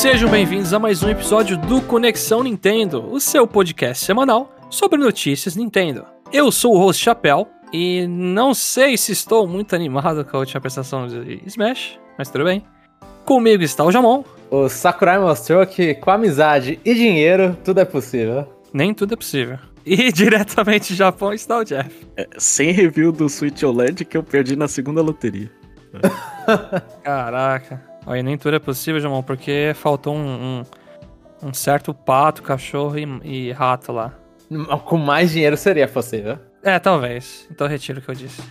Sejam bem-vindos a mais um episódio do Conexão Nintendo, o seu podcast semanal sobre notícias Nintendo. Eu sou o host Chapéu e não sei se estou muito animado com a última prestação de Smash, mas tudo bem. Comigo está o Jamon. O Sakurai mostrou que com amizade e dinheiro tudo é possível. Nem tudo é possível. E diretamente do Japão está o Jeff. É, sem review do Switch OLED que eu perdi na segunda loteria. Caraca. Olha, nem tudo é possível, Jamon, porque faltou um, um, um certo pato, cachorro e, e rato lá. Com mais dinheiro seria possível. É, talvez. Então retiro o que eu disse.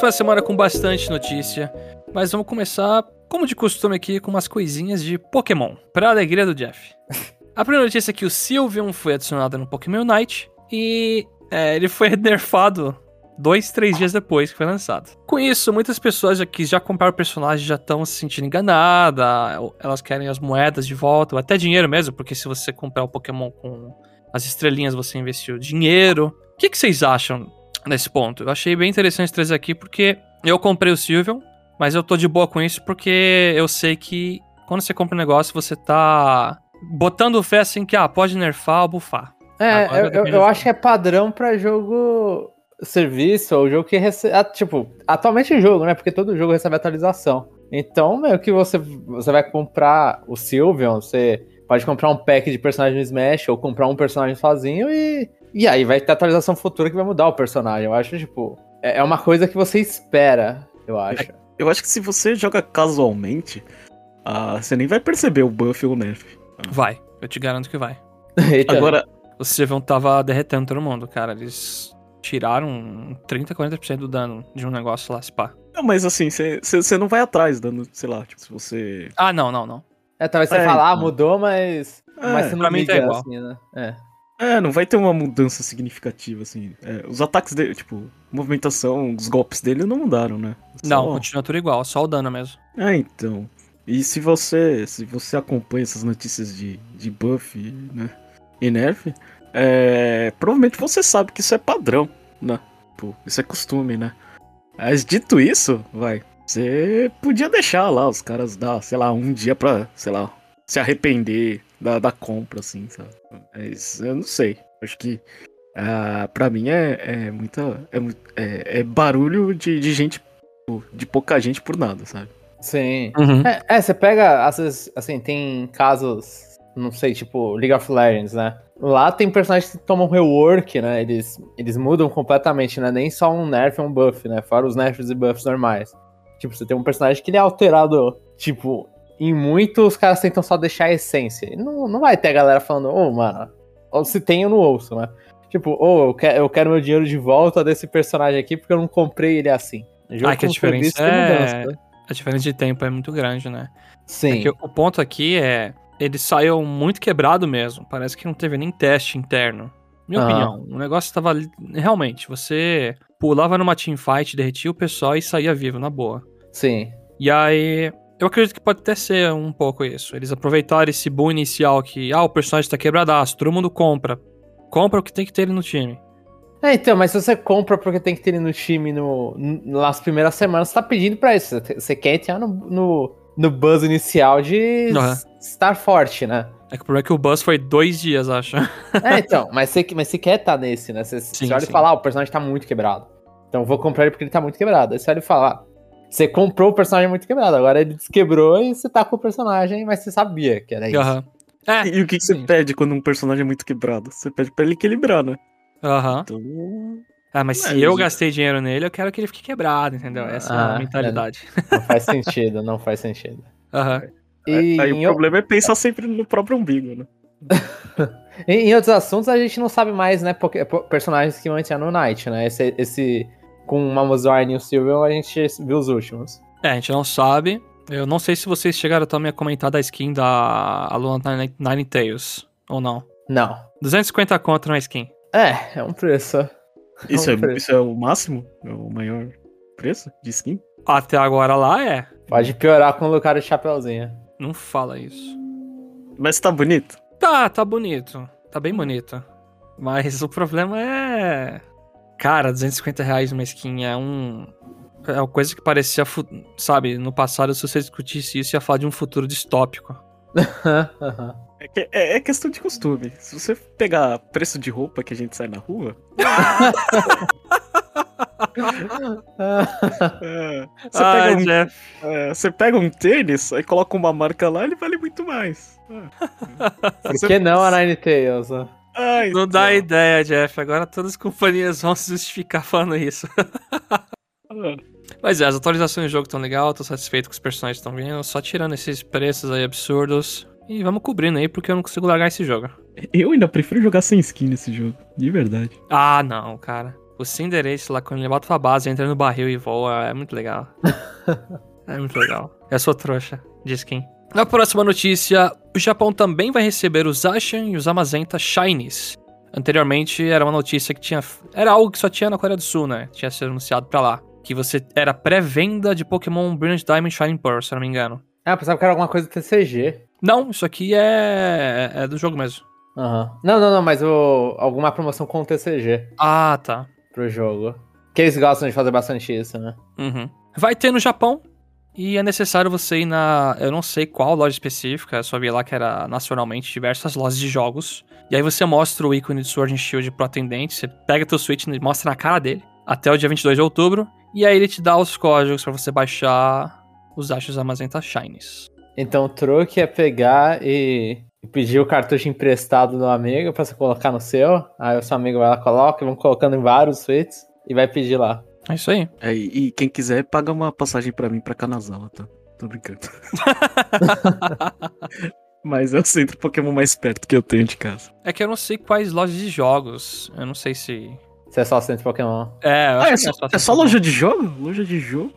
Foi a semana com bastante notícia, mas vamos começar, como de costume aqui, com umas coisinhas de Pokémon, pra alegria do Jeff. A primeira notícia é que o Sylveon foi adicionado no Pokémon Unite e é, ele foi nerfado dois, três dias depois que foi lançado. Com isso, muitas pessoas já, que já compraram o personagem já estão se sentindo enganadas, elas querem as moedas de volta, ou até dinheiro mesmo, porque se você comprar o Pokémon com as estrelinhas, você investiu dinheiro. O que, que vocês acham nesse ponto. Eu achei bem interessante trazer aqui porque eu comprei o Sylveon, mas eu tô de boa com isso porque eu sei que quando você compra um negócio, você tá botando fé assim que, ah, pode nerfar ou bufar. É, eu, eu, eu acho que é padrão para jogo serviço ou jogo que recebe. Ah, tipo, atualmente é jogo, né? Porque todo jogo recebe atualização. Então, meio que você, você vai comprar o Sylveon, você pode comprar um pack de personagem Smash ou comprar um personagem sozinho e e aí vai ter atualização futura que vai mudar o personagem. Eu acho, tipo, é, é uma coisa que você espera, eu acho. Eu acho que se você joga casualmente, uh, você nem vai perceber o buff ou o nerf. Vai, eu te garanto que vai. Eita. Agora, o Sylveon tava derretendo todo mundo, cara. Eles tiraram 30, 40% do dano de um negócio lá, se pá. Não, mas assim, você não vai atrás dando, sei lá, tipo, se você. Ah, não, não, não. É, talvez você é, falar, ah, mudou, mas. É, mas você não pra mim tá igual. assim, né? É. É, não vai ter uma mudança significativa, assim. É, os ataques dele, tipo, movimentação, os golpes dele não mudaram, né? Só... Não, continua tudo igual, só o dano mesmo. É, então. E se você se você acompanha essas notícias de, de buff, né? E nerf, é, provavelmente você sabe que isso é padrão, né? Pô, isso é costume, né? Mas dito isso, vai, você podia deixar lá os caras dar, sei lá, um dia pra, sei lá, se arrepender da, da compra, assim, sabe? Mas eu não sei. Acho que uh, pra mim é, é muita. É, é, é barulho de, de gente. De pouca gente por nada, sabe? Sim. Uhum. É, é, você pega, às vezes, assim, tem casos, não sei, tipo, League of Legends, né? Lá tem personagens que tomam rework, né? Eles, eles mudam completamente, né? Nem só um nerf e um buff, né? Fora os nerfs e buffs normais. Tipo, você tem um personagem que ele é alterado, tipo, em muitos, os caras tentam só deixar a essência. Não, não vai ter a galera falando, ô, oh, mano, ou se tem, eu não ouço, né? Tipo, ô, oh, eu, quero, eu quero meu dinheiro de volta desse personagem aqui porque eu não comprei ele assim. ah, que a diferença é... Mudança, né? A diferença de tempo é muito grande, né? Sim. É o ponto aqui é, ele saiu muito quebrado mesmo. Parece que não teve nem teste interno. Minha opinião, o negócio estava realmente, você pulava numa teamfight, derretia o pessoal e saía vivo, na boa. Sim. E aí, eu acredito que pode até ser um pouco isso. Eles aproveitaram esse boom inicial que, ah, o personagem tá quebradaço, todo mundo compra. Compra o que tem que ter ele no time. É, então, mas se você compra porque tem que ter ele no time no, nas primeiras semanas, você tá pedindo pra isso. Você quer entrar no, no, no buzz inicial de uhum. estar forte, né? É que o problema é que o buzz foi dois dias, acho. É, então, mas você, mas você quer estar tá nesse, né? Você, sim, você olha sim. e fala, ah, o personagem tá muito quebrado. Então eu vou comprar ele porque ele tá muito quebrado. Aí você olha e fala, ah, você comprou o personagem muito quebrado, agora ele desquebrou e você tá com o personagem, mas você sabia que era isso. Uhum. É, e o que, que você pede quando um personagem é muito quebrado? Você pede pra ele equilibrar, né? Aham. Uhum. Então... Ah, mas se eu gastei dinheiro nele, eu quero que ele fique quebrado, entendeu? Essa ah, é a mentalidade. É, não faz sentido, não faz sentido. Aham. Uhum. E aí o problema é pensar sempre no próprio umbigo, né? em, outros assuntos a gente não sabe mais, né? Porque, personagens que vão entrar no Night, né? Esse, esse com o Mamuzorn e o Silvio, a gente viu os últimos. É, a gente não sabe. Eu não sei se vocês chegaram também a comentar da skin da Aluna Nine Tails, ou não. Não. 250 conto na skin. É, é um preço. É isso, um é, preço. isso é o máximo? É o maior preço de skin? Até agora lá é. Pode piorar com o Lucario de Chapeuzinho. Não fala isso. Mas tá bonito. Tá, tá bonito. Tá bem bonito. Mas o problema é. Cara, 250 reais uma skin é um. É uma coisa que parecia. fu- Sabe, no passado, se você discutisse isso, ia falar de um futuro distópico. É, que- é- é questão de costume. Se você pegar preço de roupa que a gente sai na rua. é, você, Ai, pega um, é, você pega um tênis, aí coloca uma marca lá, ele vale muito mais. É. Por que não a Ninetales? né? Ah, Não dá ideia, Jeff. Agora todas as companhias vão se justificar falando isso. Mas é, as atualizações do jogo estão legal, tô satisfeito com os personagens estão vindo, só tirando esses preços aí absurdos. E vamos cobrindo aí, porque eu não consigo largar esse jogo. Eu ainda prefiro jogar sem skin nesse jogo, de verdade. Ah, não, cara. O Cinderace lá, quando ele bota pra base, entra no barril e voa, é muito legal. é muito legal. Eu sou trouxa de skin. Na próxima notícia, o Japão também vai receber os Ashen e os Amazenta Shinies. Anteriormente era uma notícia que tinha. Era algo que só tinha na Coreia do Sul, né? Tinha sido anunciado pra lá. Que você era pré-venda de Pokémon Brilliant Diamond Shining Pearl, se eu não me engano. Ah, pensava que era alguma coisa do TCG. Não, isso aqui é, é do jogo mesmo. Aham. Não, não, não, mas o... alguma promoção com o TCG Ah, tá. pro jogo. Que eles gostam de fazer bastante isso, né? Uhum. Vai ter no Japão. E é necessário você ir na. Eu não sei qual loja específica, eu só vi lá que era nacionalmente diversas lojas de jogos. E aí você mostra o ícone de Sword and Shield pro atendente, você pega teu Switch e mostra na cara dele, até o dia 22 de outubro. E aí ele te dá os códigos pra você baixar os Achos Amazenta Shinies. Então o truque é pegar e, pedir o cartucho emprestado do amigo pra você colocar no seu. Aí o seu amigo vai lá, coloca, vão colocando em vários suítes e vai pedir lá. É isso aí. É, e quem quiser, paga uma passagem pra mim pra Kanazawa, tá? Tô brincando. Mas é o centro Pokémon mais perto que eu tenho de casa. É que eu não sei quais lojas de jogos. Eu não sei se. Se é só centro Pokémon. É, eu acho Ah, é que só, só é só loja de jogo? Loja de jogo?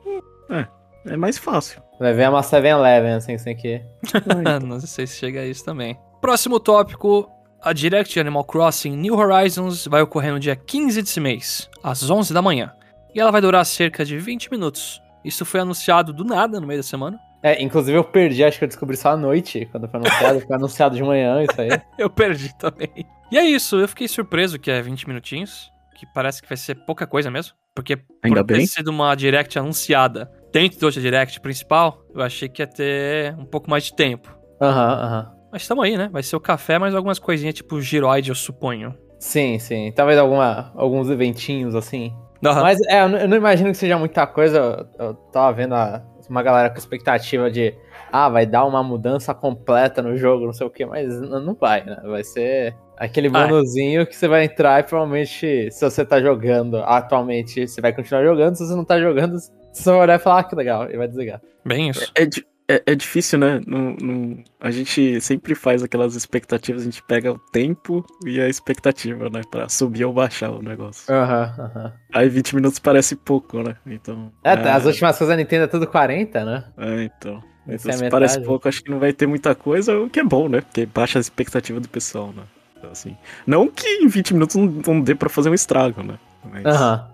É, é mais fácil. Vai ver uma 7-Eleven, assim, sem que. não sei se chega a isso também. Próximo tópico. A Direct de Animal Crossing New Horizons vai ocorrer no dia 15 desse mês, às 11 da manhã. E ela vai durar cerca de 20 minutos. Isso foi anunciado do nada no meio da semana. É, inclusive eu perdi, acho que eu descobri só à noite, quando foi anunciado. foi anunciado de manhã isso aí. Eu perdi também. E é isso, eu fiquei surpreso que é 20 minutinhos. Que parece que vai ser pouca coisa mesmo. Porque Ainda por ter bem. sido uma Direct anunciada dentro da outra Direct principal, eu achei que ia ter um pouco mais de tempo. Aham, aham. Mas tamo aí, né? Vai ser o café, mais algumas coisinhas tipo giroide, eu suponho. Sim, sim. Talvez alguma, alguns eventinhos assim. Aham. Mas é, eu não, imagino que seja muita coisa. Eu, eu tava vendo a- uma galera com expectativa de. Ah, vai dar uma mudança completa no jogo, não sei o que, mas não vai, né? Vai ser aquele Vai. bonuzinho que você vai entrar e provavelmente, se você tá jogando atualmente, você vai continuar jogando. Se você não tá jogando, você vai olhar e falar, ah, que legal, e vai desligar. Bem isso. É, di- é, é difícil, né? Não, não- a gente sempre faz aquelas expectativas, a gente pega o tempo e a expectativa, né? Pra subir ou baixar o negócio. Aham, aham. Aí 20 minutos parece pouco, né? Então. É, as últimas coisas da Nintendo é tudo 40, né? É, então. Essa Então, é se parece pouco, acho que não vai ter muita coisa, o que é bom, né? Porque baixa a expectativa do pessoal, né? Então, assim, não que em 20 minutos não, não dê pra fazer um estrago, né? Mas, Aham,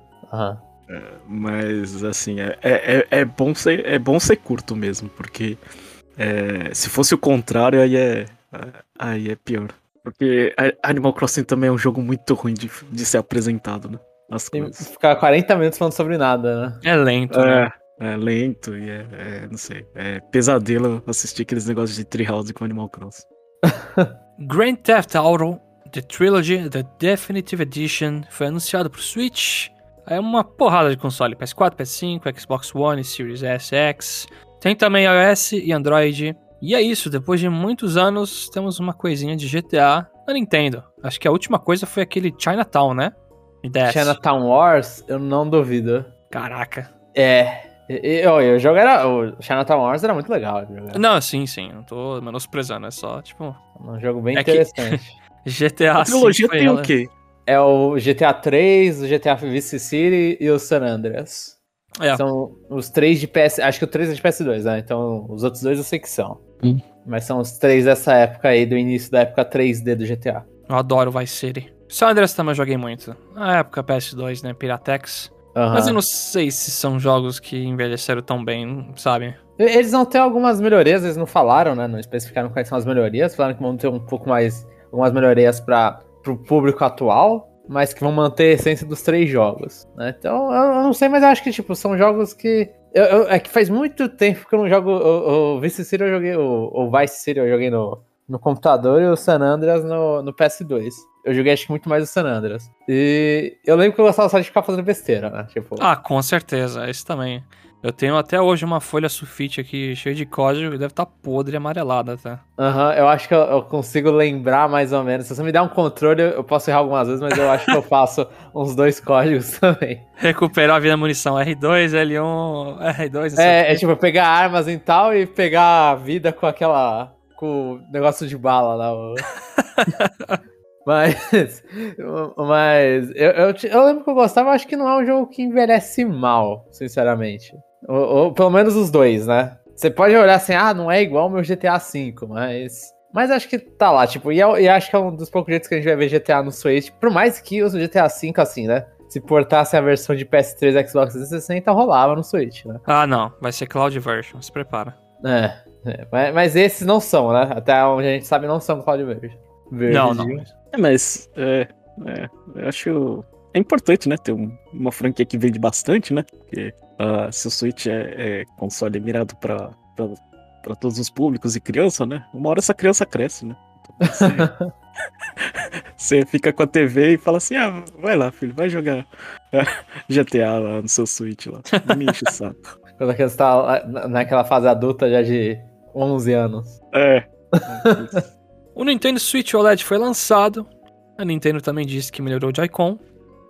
mas, assim, é, é, é- é bom ser, é bom ser curto mesmo, porque é, se fosse o contrário, aí é, aí é pior. Porque Animal Crossing também é um jogo muito ruim de, de ser apresentado, né? As Tem coisas. que ficar 40 minutos falando sobre nada, né? É lento, né? É, é lento e é, é, não sei, é pesadelo assistir aqueles negócios de Treehouse com Animal Crossing. Grand Theft Auto The Trilogy The Definitive Edition foi anunciado pro Switch. É uma porrada de console, PS4, PS5, Xbox One e Series S, X. Tem também iOS e Android. E é isso, depois de muitos anos, temos uma coisinha de GTA na Nintendo. Acho que a última coisa foi aquele Chinatown, né? DS. Chinatown Wars, eu não duvido. Caraca. É. E, e, olha, o jogo era. O Chinatown Wars era muito legal. Não, sim, sim, não tô menosprezando, é só, tipo, Um jogo bem É que- interessante. GTA A trilogia tem ela- o quê? É o GTA 3, o GTA Vice City e o San Andreas. É. São os três de PS. Acho que o 3 é de PS2, né? Então os outros dois eu sei que são. Hum. Mas são os três dessa época aí, do início da época 3D do GTA. Eu adoro Vice City. San Andreas também eu joguei muito. Na época PS2, né? Piratex. Uhum. Mas eu não sei se são jogos que envelheceram tão bem, sabe? Eles vão ter algumas melhorias, eles não falaram, né? Não especificaram quais são as melhorias. Falaram que vão ter um pouco mais. algumas melhorias para o público atual, mas que vão manter a essência dos três jogos. Né? Então, eu, não sei, mas acho que, tipo, são jogos que. Eu, eu, é que faz muito tempo que eu não jogo. O, Vice City eu joguei. O, Vice City eu joguei no, no computador e o San Andreas no, no PS2. Eu joguei acho que muito mais o San Andreas. E eu lembro que eu gostava só de ficar fazendo besteira, né? Tipo... Ah, com certeza, esse também. Eu tenho até hoje uma folha sulfite aqui cheia de código e deve estar tá podre e amarelada até. Aham, uhum, eu acho que eu, eu, consigo lembrar mais ou menos. Se você me der um controle, eu posso errar algumas vezes, mas eu acho que eu faço uns dois códigos também. Recuperar a vida munição R2, L1, R2. É, é tipo pegar armas e tal e pegar a vida com aquela. com o negócio de bala lá. Mas, mas eu, eu, eu, lembro que eu gostava, acho que não é um jogo que envelhece mal, sinceramente. Ou, ou, pelo menos os dois, né? Você pode olhar assim, ah, não é igual o meu GTA V, mas. Mas acho que tá lá, tipo, e, e acho que é um dos poucos jeitos que a gente vai ver GTA no Switch. Por mais que o GTA V, assim, né? Se portasse a versão de PS3 Xbox 360, rolava no Switch, né? Ah, não. Vai ser Cloud Version, se prepara. É, é mas, mas, esses não são, né? Até onde a gente sabe, não são Cloud Version. Não, não. É, mas é, é, eu acho. É importante, né? Ter um, uma franquia que vende bastante, né? Porque uh, se o Switch é, é console mirado pra, pra, pra, todos os públicos e criança, né? Uma hora essa criança cresce, né? Então, você, você fica com a TV e fala assim: ah, vai lá, filho, vai jogar GTA lá no seu Switch lá. Não me enche o saco. Quando a criança tá naquela fase adulta já de 11 anos. É. O Nintendo Switch OLED foi lançado. A Nintendo também disse que melhorou o Joy-Con.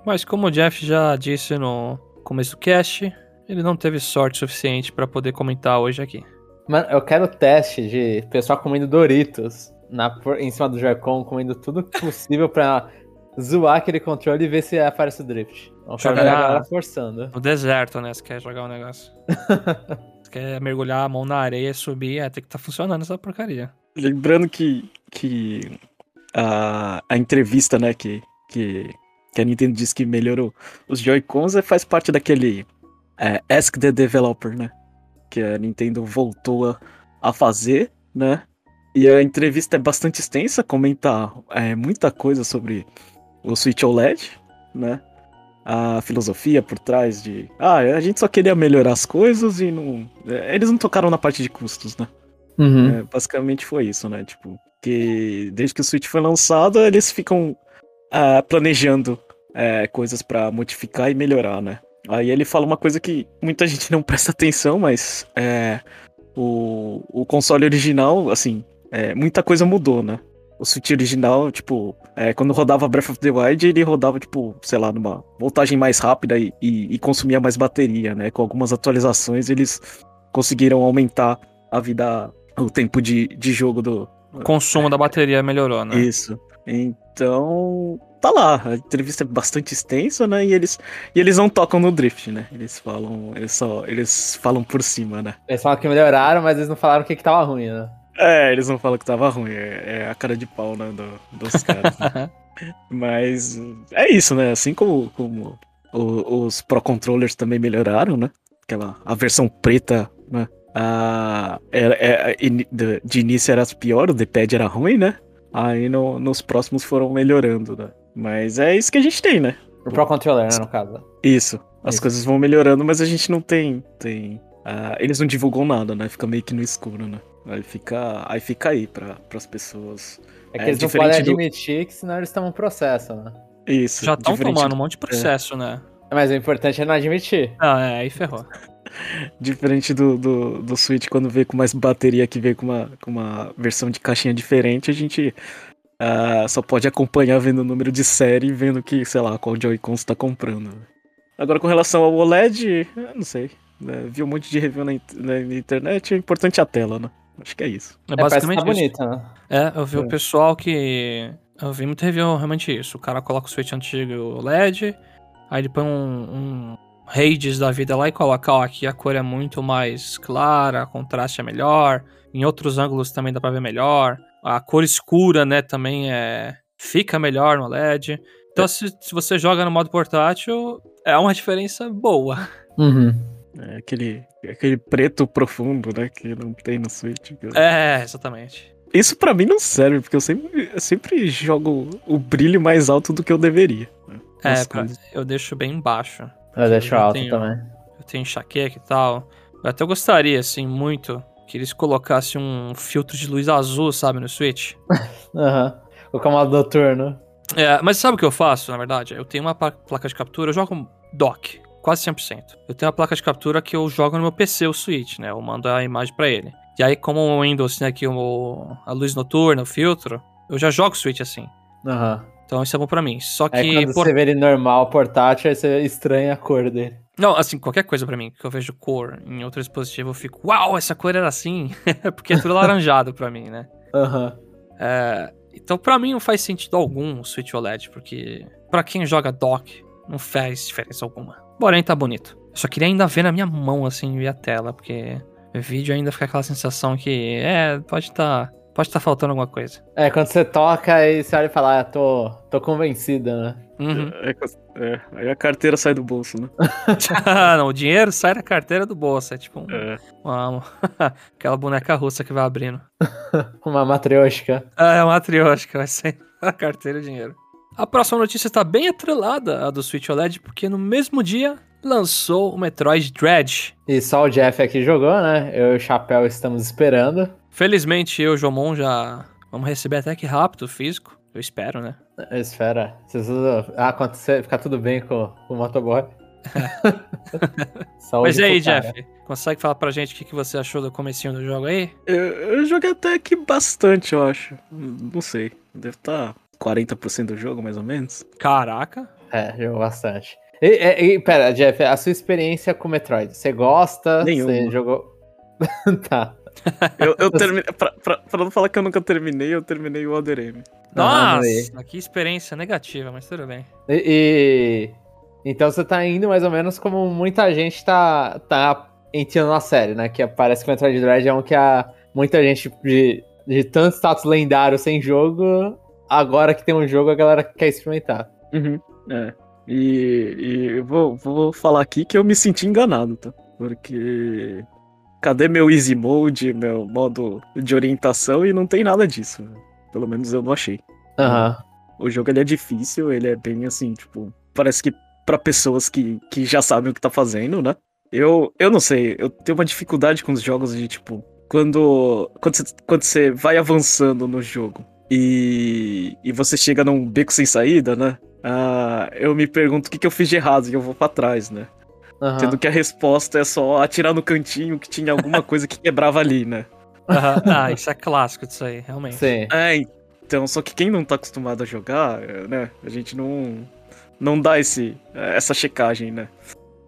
Mas como o Jeff já disse no começo do cast, ele não teve sorte suficiente para poder comentar hoje aqui. Mano, eu quero teste de pessoal comendo Doritos na, em cima do Joy-Con, comendo tudo possível pra zoar aquele controle e ver se aparece o drift. Vamos jogar a galera forçando. No deserto, né? Se quer jogar o um negócio. se quer mergulhar a mão na areia, subir, é, tem que estar tá funcionando essa porcaria. Lembrando que, que a, a entrevista, né, que, que, que a Nintendo disse que melhorou os Joy-Cons é, faz parte daquele é, Ask the Developer, né? Que a Nintendo voltou a, a fazer, né? E a entrevista é bastante extensa, comenta é, muita coisa sobre o Switch OLED, né? A filosofia por trás de. Ah, a gente só queria melhorar as coisas e não. É, eles não tocaram na parte de custos, né? Uhum. É, basicamente foi isso, né? Tipo, que desde que o Switch foi lançado, eles ficam uh, planejando uh, coisas para modificar e melhorar, né? Aí ele fala uma coisa que muita gente não presta atenção, mas é, o, o console original, assim, é, muita coisa mudou, né? O Switch original, tipo, é, quando rodava Breath of the Wild, ele rodava, tipo, sei lá, numa voltagem mais rápida e, e, e consumia mais bateria, né? Com algumas atualizações, eles conseguiram aumentar a vida o tempo de, de jogo do. O consumo da bateria melhorou, né? Isso. Então, tá lá. A entrevista é bastante extensa, né? E eles, e eles não tocam no drift, né? Eles falam, eles só, eles falam por cima, né? Eles falam que melhoraram, mas eles não falaram o que, que tava ruim, né? É, eles não falam que tava ruim. É, é a cara de pau, né? Do, dos caras. Né? mas é isso, né? Assim como, como o, os Pro Controllers também melhoraram, né? Aquela a versão preta, né? Ah, era, era, de início era pior, o D-pad era ruim, né? Aí no, nos próximos foram melhorando, né? Mas é isso que a gente tem, né? O Pro Controller, né, no caso. Isso. As isso. coisas vão melhorando, mas a gente não tem. tem uh, eles não divulgam nada, né? Fica meio que no escuro, né? Aí fica aí, fica aí pra, pras pessoas. É que é, eles não podem admitir do... que senão eles estão um processo, né? Isso. Já estão tomando do... um monte de processo, é. né? Mas o importante é não admitir. Ah, é, aí ferrou. Diferente do, do, do Switch, quando veio com mais bateria, que veio com uma, com uma versão de caixinha diferente, a gente uh, só pode acompanhar vendo o número de série e vendo que, sei lá, qual Joy-Con você tá comprando. Agora, com relação ao OLED, não sei. Né? Vi um monte de review na, na, internet, é importante a tela, né? Acho que é isso. É, é basicamente tá bonita, né? É, eu vi é. o pessoal que. Eu vi muito review realmente isso. O cara coloca o Switch antigo OLED, aí ele põe um, um Raids da vida lá e coloca, ó, aqui a cor é muito mais clara, o contraste é melhor, em outros ângulos também dá pra ver melhor, a cor escura, né, também é fica melhor no LED. Então, se, se você joga no modo portátil, é uma diferença boa. Uhum. É aquele, aquele preto profundo, né? Que não tem no Switch. É, exatamente. Isso para mim não serve, porque eu sempre, eu sempre jogo o brilho mais alto do que eu deveria. Né? É, pra, eu deixo bem baixo. Eu deixo eu alto tenho, também. Eu tenho enxaqueca e tal. Eu até gostaria, assim, muito que eles colocassem um filtro de luz azul, sabe, no Switch. Aham. uhum. O camado noturno. É, mas sabe o que eu faço, na verdade? Eu tenho uma placa de captura, eu jogo dock, quase 100%. Eu tenho uma placa de captura que eu jogo no meu PC, o Switch, né? Eu mando a imagem para ele. E aí, como o Windows tem aqui o, a luz noturna, o filtro, eu já jogo o Switch assim. Aham. Uhum. Então isso é bom pra mim. Só que. É quando por... você vê ele normal, portátil, aí você estranha a cor dele. Não, assim, qualquer coisa para mim que eu vejo cor em outro dispositivo, eu fico, uau, essa cor era assim. Porque é tudo laranjado para mim, né? Aham. Uhum. É, então, para mim, não faz sentido algum o Switch OLED, porque para quem joga dock, não faz diferença alguma. Porém, tá bonito. Eu só queria ainda ver na minha mão, assim, ver a tela, porque vídeo ainda fica aquela sensação que, é, pode estar. Tá, pode estar tá faltando alguma coisa. É, quando você toca e você olha e fala, ah, tô, tô convencida, né? Uhum. É, é, aí a carteira sai do bolso, né? não, o dinheiro sai da carteira do bolso. É tipo um, é. uma, aquela boneca russa que vai abrindo. uma matrioshka. É, uma matrioshka, vai ser a carteira e o dinheiro. A próxima notícia está bem atrelada à do Switch OLED, porque no mesmo dia lançou o Metroid Dread. E só o Jeff aqui jogou, né? Eu e o Chapéu estamos esperando. Felizmente eu e o Jomon já vamos receber até que rápido físico. Eu espero, né? Eu espero. Tudo acontecer, ficar tudo bem com, com o motoboy. Mas e aí, Jeff? Consegue falar pra gente o que, que você achou do comecinho do jogo aí? Eu, eu joguei até que bastante, eu acho. Não sei. Deve estar tá 40% do jogo, mais ou menos. Caraca. É, jogou bastante. E, e, pera, Jeff, a sua experiência com Metroid, você gosta? Nenhum. Você jogou. tá. Eu, eu terminei. Pra, pra, pra, não falar que eu nunca terminei, eu terminei o Other M. Nossa, ah, que experiência negativa, mas tudo bem. E, e, Então você tá indo mais ou menos como muita gente tá, tá entrando na série, né? Que parece que o Metroid Dread é um que a muita gente de, de tanto status lendário sem jogo, agora que tem um jogo a galera quer experimentar. Uhum, é. E, e vou, vou falar aqui que eu me senti enganado, tá? Porque. Cadê meu easy mode, meu modo de orientação? E não tem nada disso. Pelo menos eu não achei. Aham. Uhum. O jogo ele é difícil, ele é bem assim, tipo. Parece que para pessoas que, que já sabem o que tá fazendo, né? Eu, eu não sei, eu tenho uma dificuldade com os jogos de tipo. Quando, quando, você, quando você vai avançando no jogo e, e você chega num beco sem saída, né? ah, eu me pergunto o que, que eu fiz de errado e eu vou para trás, né? Uhum. Sendo que a resposta é só atirar no cantinho que tinha alguma coisa que quebrava ali, né? Uhum. Ah, isso é clássico disso aí, realmente. Sim. É, então, só que quem não tá acostumado a jogar, né? A gente não, não dá esse, essa checagem, né?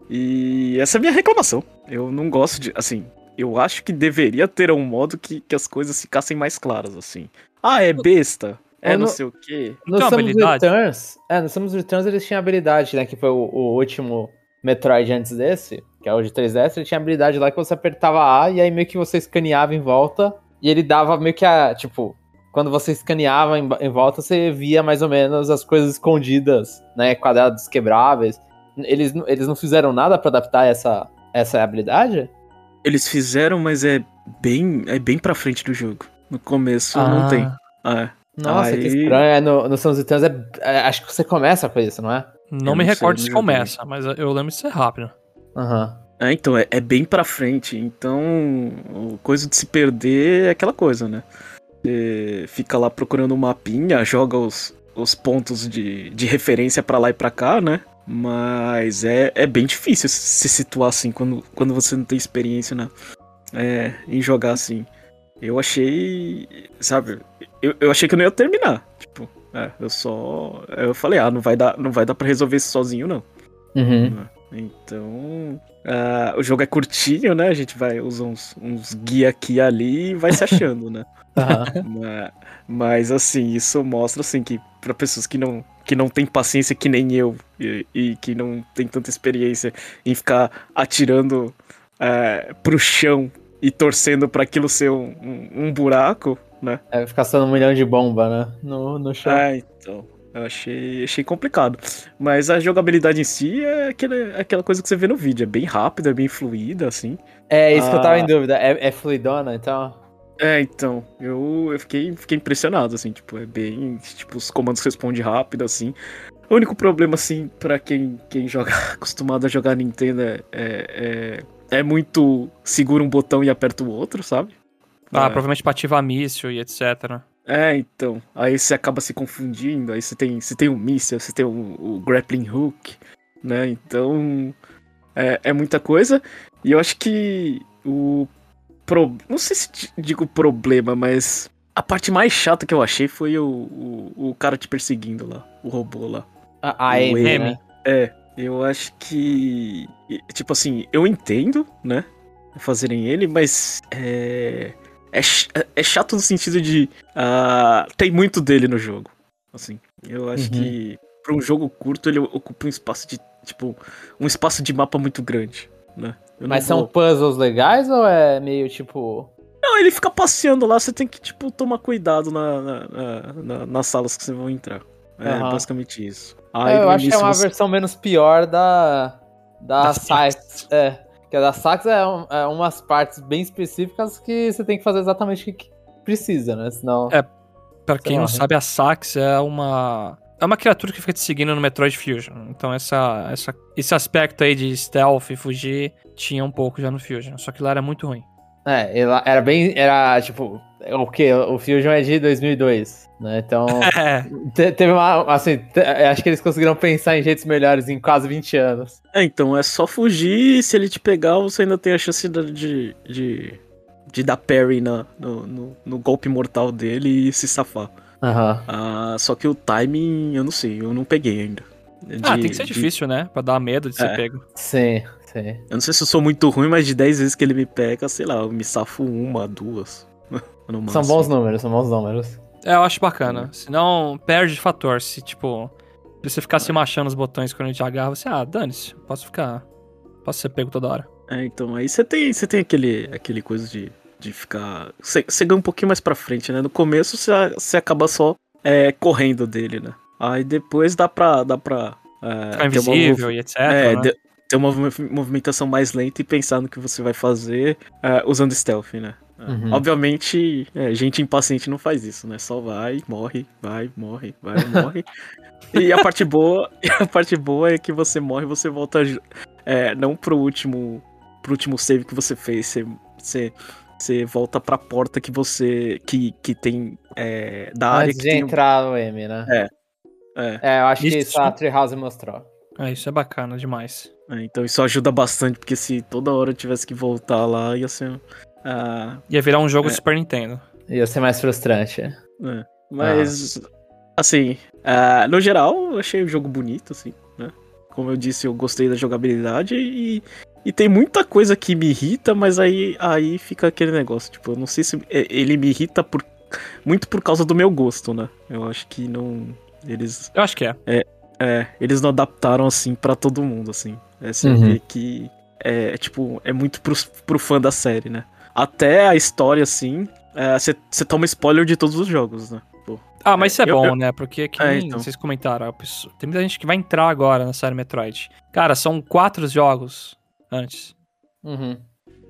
E essa é a minha reclamação. Eu não gosto de. Assim, eu acho que deveria ter um modo que, que as coisas ficassem mais claras, assim. Ah, é besta. É, é não sei o quê. No Samus Returns, é, no Samus Returns eles tinham habilidade, né? Que foi o, o, último Metroid antes desse, que é o de 3DS, ele tinha habilidade lá que você apertava A e aí meio que você escaneava em volta e ele dava meio que a, tipo, quando você escaneava em, em volta, você via mais ou menos as coisas escondidas, né? Quadrados quebráveis. Eles, eles não fizeram nada para adaptar essa, essa habilidade? Eles fizeram, mas é bem, é bem pra frente do jogo. No começo ah. não tem. Ah, é. Nossa, Aí... que estranho. É, no, no Sons Eternos é, é, Acho que você começa com isso, não é? Não eu me não recordo se começa, mas eu lembro de ser rápido. Aham. Uhum. É, então, é, é, bem pra frente. Então, coisa de se perder é aquela coisa, né? Você fica lá procurando um mapinha, joga os, os pontos de, de referência para lá e pra cá, né? Mas é, é bem difícil se situar assim quando, quando você não tem experiência né? É, em jogar assim. Eu achei. Sabe? Eu, eu achei que eu não ia terminar. É, eu só. Eu falei, ah, não vai dar, não vai dar pra resolver isso sozinho, não. Uhum. Então. Uh, o jogo é curtinho, né? A gente vai usar uns, uns guia aqui e ali e vai se achando, né? Uhum. mas, mas, assim, isso mostra assim que para pessoas que não que não tem paciência que nem eu e, e que não tem tanta experiência em ficar atirando uh, pro chão e torcendo para aquilo ser um, um, um, buraco, né? É, ficar sendo um milhão de bomba, né? No, no chão. É, então. Eu achei, achei complicado. Mas a jogabilidade em si é aquela, aquela coisa que você vê no vídeo. É bem rápida, é bem fluida, assim. É isso ah, que eu tava em ah. dúvida. É, é fluidona, então. É, então, eu, eu fiquei, fiquei impressionado, assim, tipo, é bem. Tipo, os comandos respondem rápido, assim. O único problema, assim, para quem, quem joga, acostumado a jogar Nintendo é, é, é, é muito segura um botão e aperta o outro, sabe? Ah, é. provavelmente pra ativar míssil e etc. É, então. Aí você acaba se confundindo, aí você tem, você tem o míssil, você tem o, o grappling hook, né? Então. É, é muita coisa. E eu acho que o. Pro, não sei se digo problema, mas. A parte mais chata que eu achei foi o, o, o cara te perseguindo lá, o robô lá. A, a M, né? É, eu acho que. Tipo assim, eu entendo, né? Fazerem ele, mas. É. É, é chato no sentido de. Uh, tem muito dele no jogo. Assim. Eu acho uhum. que. Pra um jogo curto, ele ocupa um espaço de. Tipo, um espaço de mapa muito grande, né? Mas são vou... puzzles legais ou é meio tipo. Não, ele fica passeando lá, você tem que, tipo, tomar cuidado na, na, na nas salas que você vai entrar. É uhum. basicamente isso. Aí, é, eu acho que é uma você... versão menos pior da. Da, da. É. Que a da Sax é, um, é, umas partes bem específicas que você tem que fazer exatamente o que precisa, né? Senão. É. Pra quem não sabe, a Sax é uma. É uma criatura que fica te seguindo no Metroid Fusion. Então essa, essa, esse aspecto aí de stealth e fugir tinha um pouco já no Fusion. Só que lá era muito ruim. É, era bem. Era tipo. O que? O Fusion é de 2002. Né? Então, é. teve uma. Assim, acho que eles conseguiram pensar em jeitos melhores em quase 20 anos. É, então é só fugir. Se ele te pegar, você ainda tem a chance de, de, de dar parry na, no, no, no golpe mortal dele e se safar. Uhum. Ah, só que o timing, eu não sei, eu não peguei ainda. De, ah, tem que ser de... difícil, né? Pra dar medo de ser é. pego. Sim, sim. Eu não sei se eu sou muito ruim, mas de 10 vezes que ele me pega, sei lá, eu me safo uma, duas. são bons números, são bons números. É, eu acho bacana. Senão, perde fator. Se, tipo, você ficar se machando os botões quando a gente agarra, você, ah, dane-se, posso ficar. Posso ser pego toda hora. É, então, aí você tem, você tem aquele, aquele coisa de, de ficar. Você, você ganha um pouquinho mais pra frente, né? No começo você, você acaba só é, correndo dele, né? Aí depois dá pra. Dá pra é, Ficar invisível uma, e etc. É, né? Ter uma movimentação mais lenta e pensar no que você vai fazer é, usando stealth, né? Uhum. Obviamente, é, gente impaciente não faz isso, né? Só vai, morre, vai, morre, vai, morre. e a parte boa, a parte boa é que você morre, você volta é, não pro último, pro último save que você fez, você, você, você volta pra porta que você que, que tem é, da área Antes que de tem entrar no M, né? É. É, é eu acho isso, que isso a Treehouse mostrou. É, isso é bacana demais. É, então isso ajuda bastante, porque se toda hora eu tivesse que voltar lá, ia ser Uh, Ia virar um jogo é. Super Nintendo. Ia ser mais frustrante. É. Mas, ah. assim, uh, no geral, eu achei o jogo bonito, assim, né? Como eu disse, eu gostei da jogabilidade e, e tem muita coisa que me irrita, mas aí, aí fica aquele negócio, tipo, eu não sei se é, ele me irrita por, muito por causa do meu gosto, né? Eu acho que não. Eles. Eu acho que é. É, é eles não adaptaram assim para todo mundo, assim. É, você uhum. vê que é, tipo, é muito pro, pro fã da série, né? até a história, assim, você é, toma spoiler de todos os jogos, né? Pô, ah, mas isso é, é bom, eu, né? Porque que é, então. vocês comentaram, pessoa, tem muita gente que vai entrar agora na série Metroid. Cara, são quatro jogos antes. Uhum.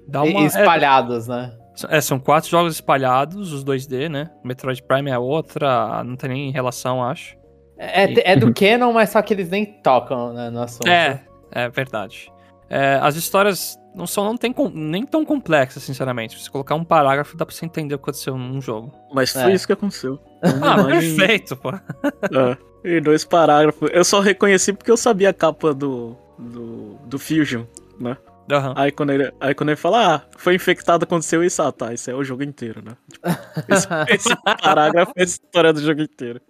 Dá uma, e espalhados, né? É, são quatro jogos espalhados, os 2D, né? Metroid Prime é outra, não tem nem relação, acho. É, e... é do Canon, mas só que eles nem tocam né, no assunto. É, é verdade. É, as histórias não são não tem, nem tão complexas, sinceramente. Se você colocar um parágrafo, dá pra você entender o que aconteceu num jogo. Mas foi é. isso que aconteceu. ah, perfeito, pô. É, e dois parágrafos. Eu só reconheci porque eu sabia a capa do, do, do Fusion, né? Uhum. Aí, quando ele, aí quando ele fala, ah, foi infectado, aconteceu isso, ah, tá, isso é o jogo inteiro, né? Tipo, esse, esse, parágrafo é a história do jogo inteiro.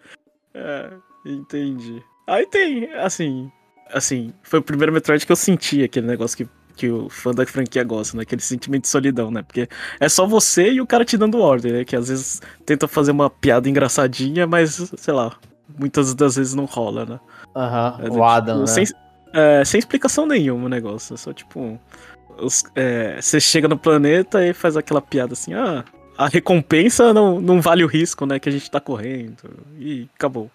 É, entendi. Aí tem, assim, assim, foi o primeiro Metroid que eu senti aquele negócio que que o fã da franquia gosta, né? Aquele sentimento de solidão, né? Porque é só você e o cara te dando ordem, né? Que às vezes tenta fazer uma piada engraçadinha, mas, sei lá, muitas das vezes não rola, né? Aham, uhum. é, o Adam, tipo, né? Sem, é, sem explicação nenhuma o negócio. É só tipo. Os, é, você chega no planeta e faz aquela piada assim, ah. a recompensa não, não vale o risco, né? Que a gente tá correndo. E acabou.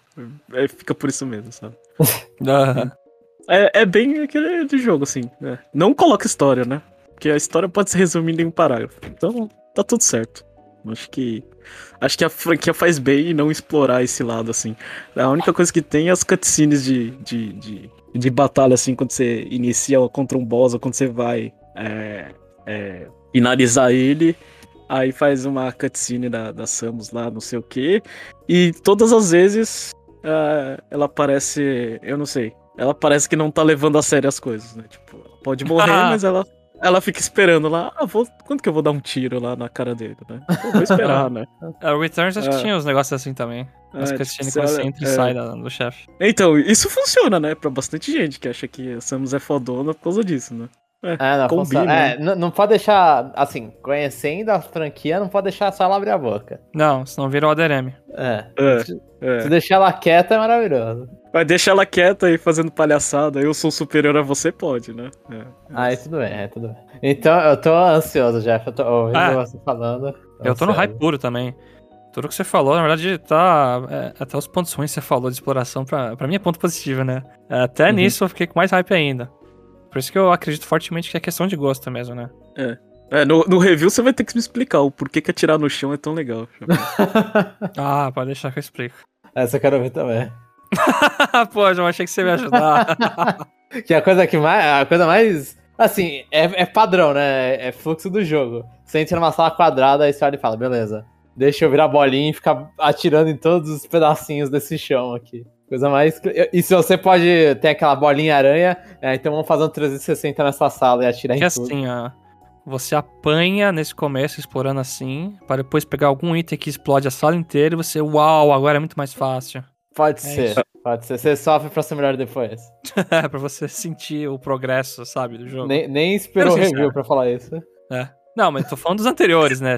É, fica por isso mesmo, sabe? é, é bem aquele do jogo, assim. Né? Não coloca história, né? Porque a história pode se resumir em um parágrafo. Então, tá tudo certo. Acho que. Acho que a franquia faz bem em não explorar esse lado, assim. A única coisa que tem é as cutscenes de, de, de, de batalha, assim, quando você inicia contra um boss ou quando você vai é, é, finalizar ele. Aí faz uma cutscene da, da Samus lá, não sei o que. E todas as vezes uh, ela parece. Eu não sei. Ela parece que não tá levando a sério as coisas, né? Tipo, ela pode morrer, mas ela, ela fica esperando lá. Ah, vou, quando que eu vou dar um tiro lá na cara dele, né? Eu vou esperar, né? É, o Returns acho que é. tinha uns negócios assim também. As é, cutscenes tipo, que você entra e é. sai da, do chefe. Então, isso funciona, né? Pra bastante gente que acha que a Samus é fodona por causa disso, né? É, é, não, combina. É, não, não, pode deixar, assim, conhecendo a franquia, não pode deixar só ela abrir a boca. Não, senão vira o ADRM. É. é, se, é. se deixar ela quieta é maravilhoso. Vai deixar ela quieta e fazendo palhaçada, eu sou superior a você, pode, né? É. Aí tudo bem, é, tudo bem. Então, eu tô ansioso, Jeff, eu tô ouvindo ah, você falando. Eu tô no hype puro também. Tudo que você falou, na verdade, tá. É, até os pontos ruins que você falou de exploração, pra, pra mim é ponto positivo, né? Até uhum. nisso eu fiquei com mais hype ainda. Por isso que eu acredito fortemente que é questão de gosto mesmo, né? É. É, no, no, review você vai ter que me explicar o porquê que atirar no chão é tão legal. ah, pode deixar que eu explico. Essa eu quero ver também. Pô, já achei que você ia me ajudar. que a coisa que mais. A coisa mais. Assim, é, é padrão, né? É fluxo do jogo. Você entra numa sala quadrada, aí você olha e fala, beleza. Deixa eu virar bolinha e ficar atirando em todos os pedacinhos desse chão aqui. Coisa mais. E se você pode ter aquela bolinha aranha, é, então vamos fazer um 360 nessa sala e atirar que em tudo. assim, ó. Você apanha nesse começo explorando assim, para depois pegar algum item que explode a sala inteira e você, uau, agora é muito mais fácil. Pode é ser, isso. pode ser. Você sofre pra ser melhor depois. é, pra você sentir o progresso, sabe, do jogo. Nem, nem esperou o review pra falar isso. É. Não, mas tô falando dos anteriores, né?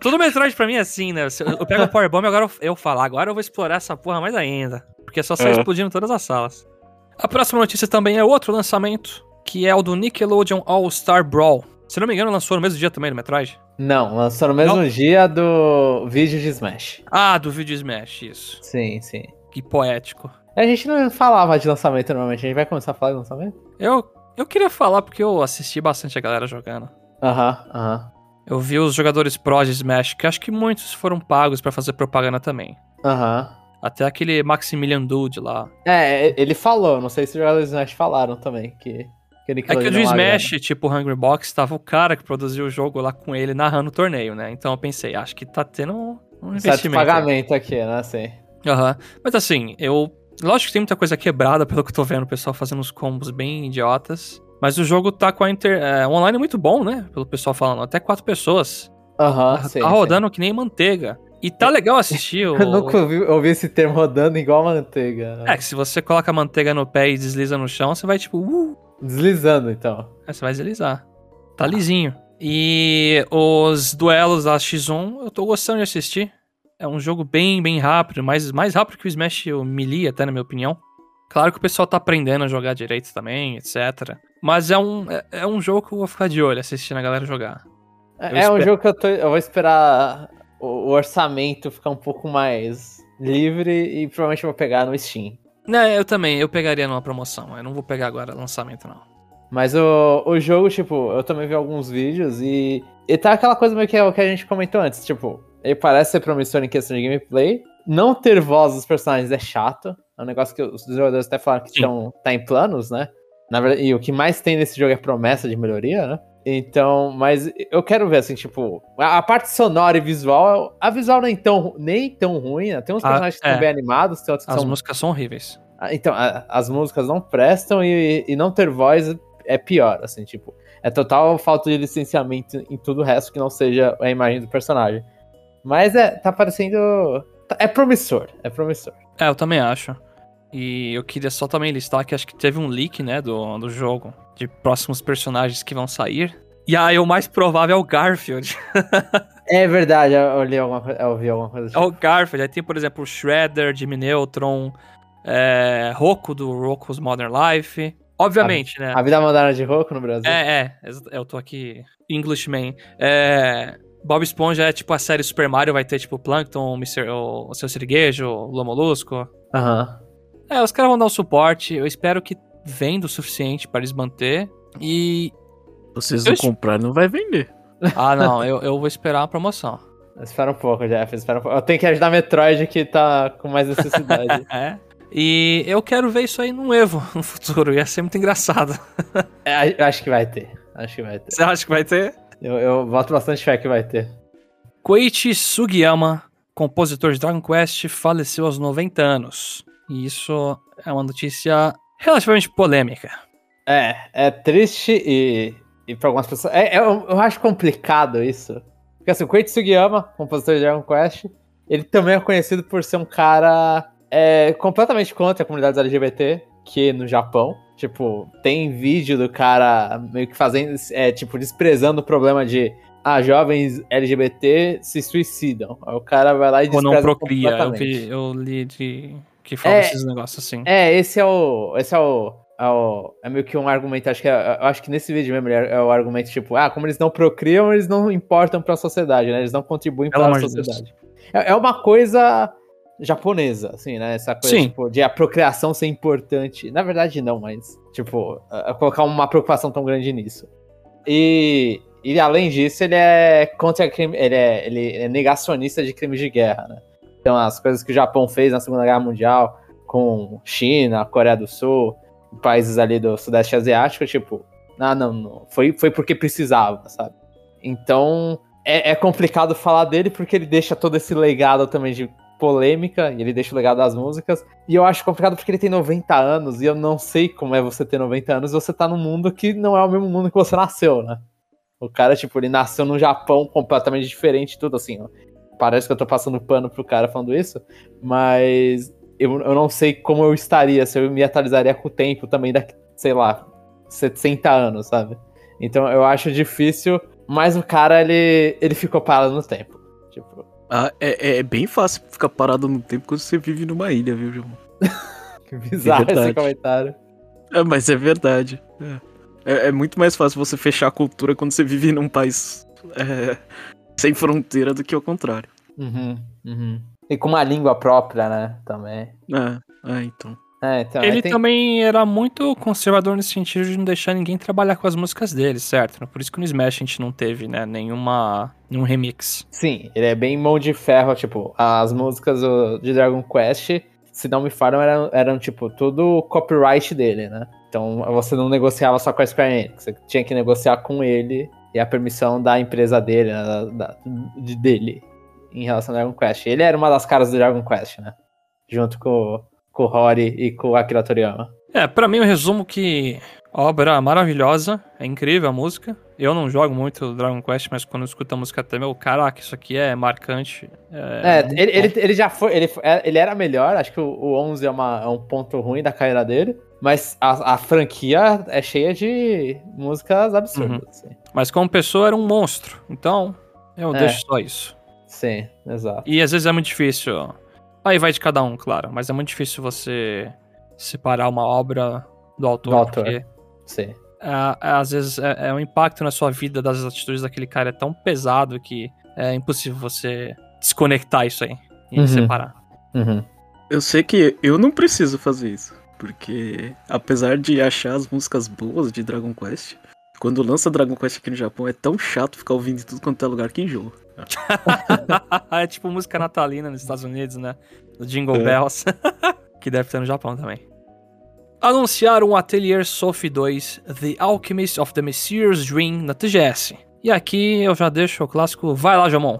Tudo Metroid pra mim é assim, né? Eu pego o Power Bomb e agora eu falo, agora eu vou explorar essa porra mais ainda. Porque é só sair explodindo todas as salas. A próxima notícia também é outro lançamento, que é o do Nickelodeon All-Star Brawl. Se não me engano, lançou no mesmo dia também do Metroid? Não, lançou no mesmo não. dia do vídeo de Smash. Ah, do vídeo de Smash, isso. Sim, sim. Que poético. A gente não falava de lançamento normalmente, a gente vai começar a falar de lançamento? Eu, eu queria falar porque eu assisti bastante a galera jogando. Aham, uh aham. -huh, uh -huh. Eu vi os jogadores pró de Smash, que acho que muitos foram pagos para fazer propaganda também. Aham. Uh -huh. Até aquele Maximilian Dude lá. É, ele falou, não sei se os jogadores de Smash falaram também, que... que é que o do Smash, tipo, o Hungry Box, tava o cara que produziu o jogo lá com ele narrando o torneio, né? Então eu pensei, acho que tá tendo um investimento. Certo pagamento aqui, né? Assim. Aham. Uhum. Mas assim, eu... Lógico que tem muita coisa quebrada, pelo que eu tô vendo, o pessoal fazendo uns combos bem idiotas. Mas o jogo tá com a inter... é, online muito bom, né? Pelo pessoal falando. Até quatro pessoas. Aham, uhum, Tá rodando sim. que nem manteiga. E tá legal assistir o... Eu nunca ouvi, ouvi esse termo rodando igual manteiga. É, que se você coloca a manteiga no pé e desliza no chão, você vai tipo... Uh, Deslizando, então. É, você vai deslizar. Tá lisinho. E os duelos da X1, eu tô gostando de assistir. É um jogo bem, bem rápido, mais, mais rápido que o Smash o Melee, até na minha opinião. Claro que o pessoal tá aprendendo a jogar direito também, etc. Mas é um, é, é um jogo que eu vou ficar de olho assistindo a galera jogar. É, é um jogo que eu, tô, eu vou esperar o, orçamento ficar um pouco mais livre e provavelmente vou pegar no Steam. Não, eu também, eu pegaria numa promoção. Eu não vou pegar agora lançamento, não. Mas o, o jogo, tipo, eu também vi alguns vídeos e. E tá aquela coisa meio que é o que a gente comentou antes, tipo, ele parece ser promissor em questão de gameplay. Não ter voz dos personagens é chato. É um negócio que os desenvolvedores até falaram que estão tá em planos, né? Na verdade, e o que mais tem nesse jogo é promessa de melhoria, né? Então, mas eu quero ver, assim, tipo, a, a, parte sonora e visual, a visual nem tão, nem tão ruim, né? Tem uns ah, personagens que é. bem animados, tem outros que As são... músicas são horríveis. Ah, então, a, as músicas não prestam e, e não ter voz é pior, assim, tipo, é total falta de licenciamento em tudo o resto que não seja a imagem do personagem. Mas é, tá parecendo. É promissor, é promissor. É, eu também acho. E eu queria só também listar que acho que teve um leak, né, do, do jogo, de próximos personagens que vão sair. E aí o mais provável é o Garfield. é verdade, eu, li alguma, eu ouvi alguma coisa. Assim. É o Garfield, aí tem, por exemplo, o Shredder, Jimmy Neutron, é, Roku do Roku's Modern Life. Obviamente, a, né? A vida moderna de Roku no Brasil. É, é, eu tô aqui, Englishman. É, Bob Esponja é tipo a série Super Mario, vai ter tipo Plankton, Mr., o, o seu Siriguejo, o Lomolusco. Aham. É, os caras vão dar o suporte. Eu espero que venda o suficiente para eles manter. E. Vocês não es- compraram, não vai vender. Ah, não, eu, eu vou esperar a promoção. Espera um pouco, Jeff. Espera um pouco. Eu tenho que ajudar Metroid que tá com mais necessidade. É. E eu quero ver isso aí num Evo no futuro. Ia ser muito engraçado. É, eu acho que vai ter. Acho que vai ter. Você acha que vai ter? Eu, eu boto bastante fé que vai ter. Koichi Sugiyama, compositor de Dragon Quest, faleceu aos 90 anos. E isso é uma notícia relativamente polêmica. É, é triste e, e pra algumas pessoas. É, é- eu, eu acho complicado isso. Porque assim, o Koichi Sugiyama, compositor de Dragon Quest, ele também é conhecido por ser um cara é, completamente contra a comunidade LGBT, que no Japão. Tipo, tem vídeo do cara meio que fazendo, é, tipo, desprezando o problema de. Ah, jovens LGBT se suicidam. Aí o cara vai lá e Ou não despreza procria. Eu, vi- eu li de. que fala É. esses negócios assim. É, esse é o. Esse é o. É, o- é meio que um argumento, acho que é, eu acho que nesse vídeo mesmo é, é o argumento tipo, ah, como eles não procriam, eles não importam pra sociedade, né? Eles não contribuem para a de sociedade. É, é uma coisa japonesa, assim, né? Essa coisa, tipo, de a procriação ser importante. Na verdade, não, mas, tipo, colocar uma preocupação tão grande nisso. E, e além disso, ele é contra crime, ele é, ele é negacionista de crimes de guerra, né? Então, as coisas que o Japão fez na Segunda Guerra Mundial com China, Coreia do Sul, países ali do Sudeste Asiático, tipo, ah, não, não. Foi, foi porque precisava, sabe? Então, é, é complicado falar dele porque ele deixa todo esse legado também de polêmica, e ele deixa o legado das músicas. E eu acho complicado porque ele tem 90 anos, e eu não sei como é você ter 90 anos e você tá num mundo que não é o mesmo mundo que você nasceu, né? O cara, tipo, ele nasceu num Japão completamente diferente, tudo assim, ó. Parece que eu tô passando pano pro cara falando isso, mas eu, eu não sei como eu estaria, se eu me atualizaria com o tempo também daqui, sei lá, 60 anos, sabe? Então eu acho difícil, mas o cara, ele, ele ficou parado no tempo. Ah, é, é bem fácil ficar parado no tempo quando você vive numa ilha, viu, João? que bizarro esse verdade. comentário. É, mas é verdade. É. É- é muito mais fácil você fechar a cultura quando você vive num país é, sem fronteira do que o contrário. Uhum, uhum. E com uma língua própria, né? Também. É, é então. É, então, Ele tem- também era muito conservador nesse sentido de não deixar ninguém trabalhar com as músicas dele, certo? Por isso que no Smash a gente não teve, né, nenhuma, nenhum remix. Sim, ele é bem mão de ferro, tipo, as músicas de Dragon Quest, se não me falham, eram, eram tipo, tudo copyright dele, né? Então você não negociava só com a Square Enix, você tinha que negociar com ele e a permissão da empresa dele, né, da, da- de, dele, em relação ao Dragon Quest. Ele era uma das caras do Dragon Quest, né? Junto com, com o Rory e com o Akira Toriyama. É, pra mim eu resumo que obra maravilhosa, é incrível a música. Eu não jogo muito Dragon Quest, mas quando eu escuto a música também, eu, caraca, isso aqui é marcante. É, muito ele, bom. ele, ele já foi. Ele, é, ele era melhor, acho que o, o 11 é, uma- é um ponto ruim da carreira dele. Mas a, a franquia é cheia de músicas absurdas. Uhum. assim. Mas como pessoa era um monstro, então eu É. deixo só isso. Sim, exato. E às vezes é muito difícil. Aí vai de cada um, claro, mas é muito difícil você separar uma obra do autor, Do autor. porque Sim. é, é, às vezes é, é um impacto na sua vida das atitudes daquele cara é tão pesado que é impossível você desconectar isso aí e Uhum. separar. Uhum. Eu sei que eu não preciso fazer isso. Porque, apesar de achar as músicas boas de Dragon Quest, quando lança Dragon Quest aqui no Japão é tão chato ficar ouvindo em tudo quanto é lugar que enjoa. é tipo música natalina nos Estados Unidos, né? Do Jingle É. Bells. que deve ter no Japão também. Anunciaram o Atelier Sophie 2 The Alchemist of the Messier's Dream na TGS. E aqui eu já deixo o clássico Vai lá, Jamon.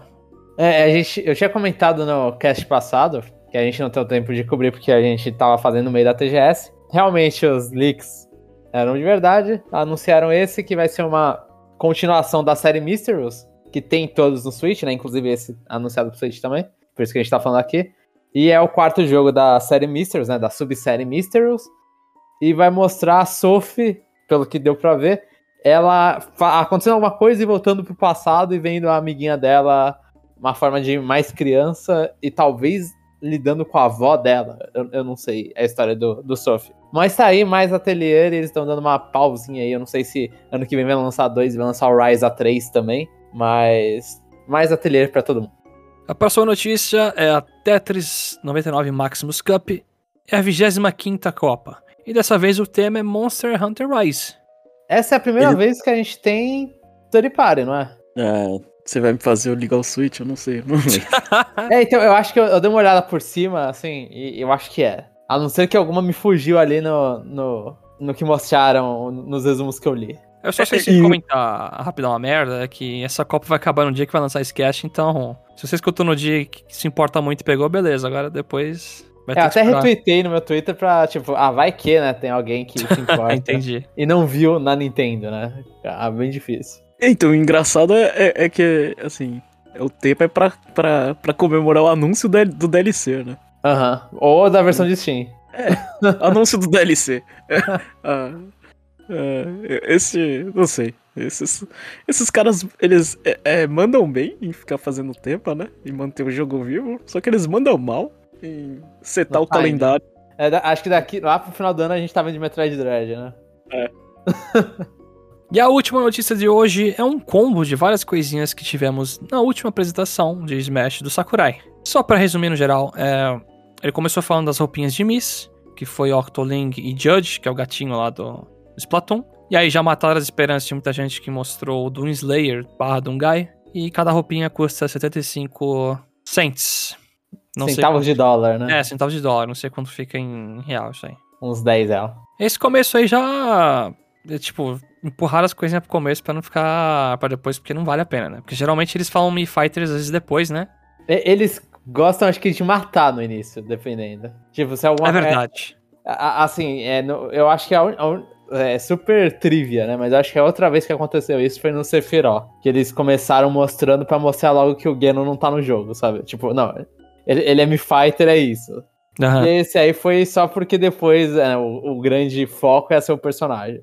É, a gente, eu tinha comentado no cast passado que a gente não tem tempo de cobrir porque a gente tava fazendo no meio da TGS. Realmente os leaks eram de verdade. Anunciaram esse que vai ser uma continuação da série Mysterious, que tem todos no Switch, né? Inclusive esse anunciado pro Switch também. Por isso que a gente tá falando aqui. E é o quarto jogo da série Mysterious, né? Da subsérie Mysterious. E vai mostrar a Sophie, pelo que deu pra ver, ela acontecendo alguma coisa e voltando pro passado e vendo a amiguinha dela uma forma de mais criança e talvez lidando com a avó dela. Eu, eu não sei a história do, do Sophie. Mas tá aí mais ateliê, eles estão dando uma pausinha aí. Eu não sei se ano que vem vai lançar dois, vai lançar o Rise A3 também. Mas mais ateliê para todo mundo. A próxima notícia é a Tetris 99 Maximus Cup, é a 25 Copa. E dessa vez o tema é Monster Hunter Rise. Essa é a primeira Ele... vez que a gente tem Third Party, não é? É, você vai me fazer eu ligar o Switch? Eu não sei. Não é, então, eu acho que eu, eu, dei uma olhada por cima, assim, e eu acho que é. A não ser que alguma me fugiu ali no, no, no que mostraram nos resumos que eu li. Eu só sei se comentar rapidão uma merda, é que essa Copa vai acabar no dia que vai lançar esse cast, então, se você escutou no dia que se importa muito e pegou, beleza. Agora depois Vai é, até retuitei no meu Twitter pra, tipo, ah, vai que, né? Tem alguém que se importa. Entendi. E não viu na Nintendo, né? Ah, bem difícil. Então, o engraçado é, é, é que, assim, o tempo é pra, pra, pra comemorar o anúncio do DLC, né? Aham. Uhum. Ou da versão de Steam. É, anúncio do DLC. ah, é, esse, não sei. Esses, esses caras, eles é, é, mandam bem em ficar fazendo tempo, né? E manter o jogo vivo. Só que eles mandam mal em setar no o time. calendário. É, acho que daqui lá pro final do ano a gente tava de Metroid Dread, né? É. e a última notícia de hoje é um combo de várias coisinhas que tivemos na última apresentação de Smash do Sakurai. Só para resumir no geral, é, ele começou falando das roupinhas de Miss, que foi Octoling e Judge, que é o gatinho lá do Splatoon. E aí já mataram as esperanças de muita gente que mostrou o Doom Slayer barra Doomguy. E cada roupinha custa 75 cents. Não centavos de dólar, né? É, centavos de dólar. Não sei quanto fica em real isso aí. Uns 10 reais. Esse começo aí já. É, tipo, empurrar as coisinhas pro começo pra não ficar pra depois, porque não vale a pena, né? Porque geralmente eles falam Me Fighters às vezes depois, né? Eles gostam, acho que, de matar no início, dependendo. Tipo, se é alguma. É verdade. É, assim, é, eu acho que a, a, é super trivia, né? Mas acho que a outra vez que aconteceu isso foi no Sephiroth. Que eles começaram mostrando para mostrar logo que o Geno não tá no jogo, sabe? Tipo, não, ele, ele é Mi-Fighter, é isso. Uhum. E esse aí foi só porque depois é, o, o, grande foco é ser o personagem.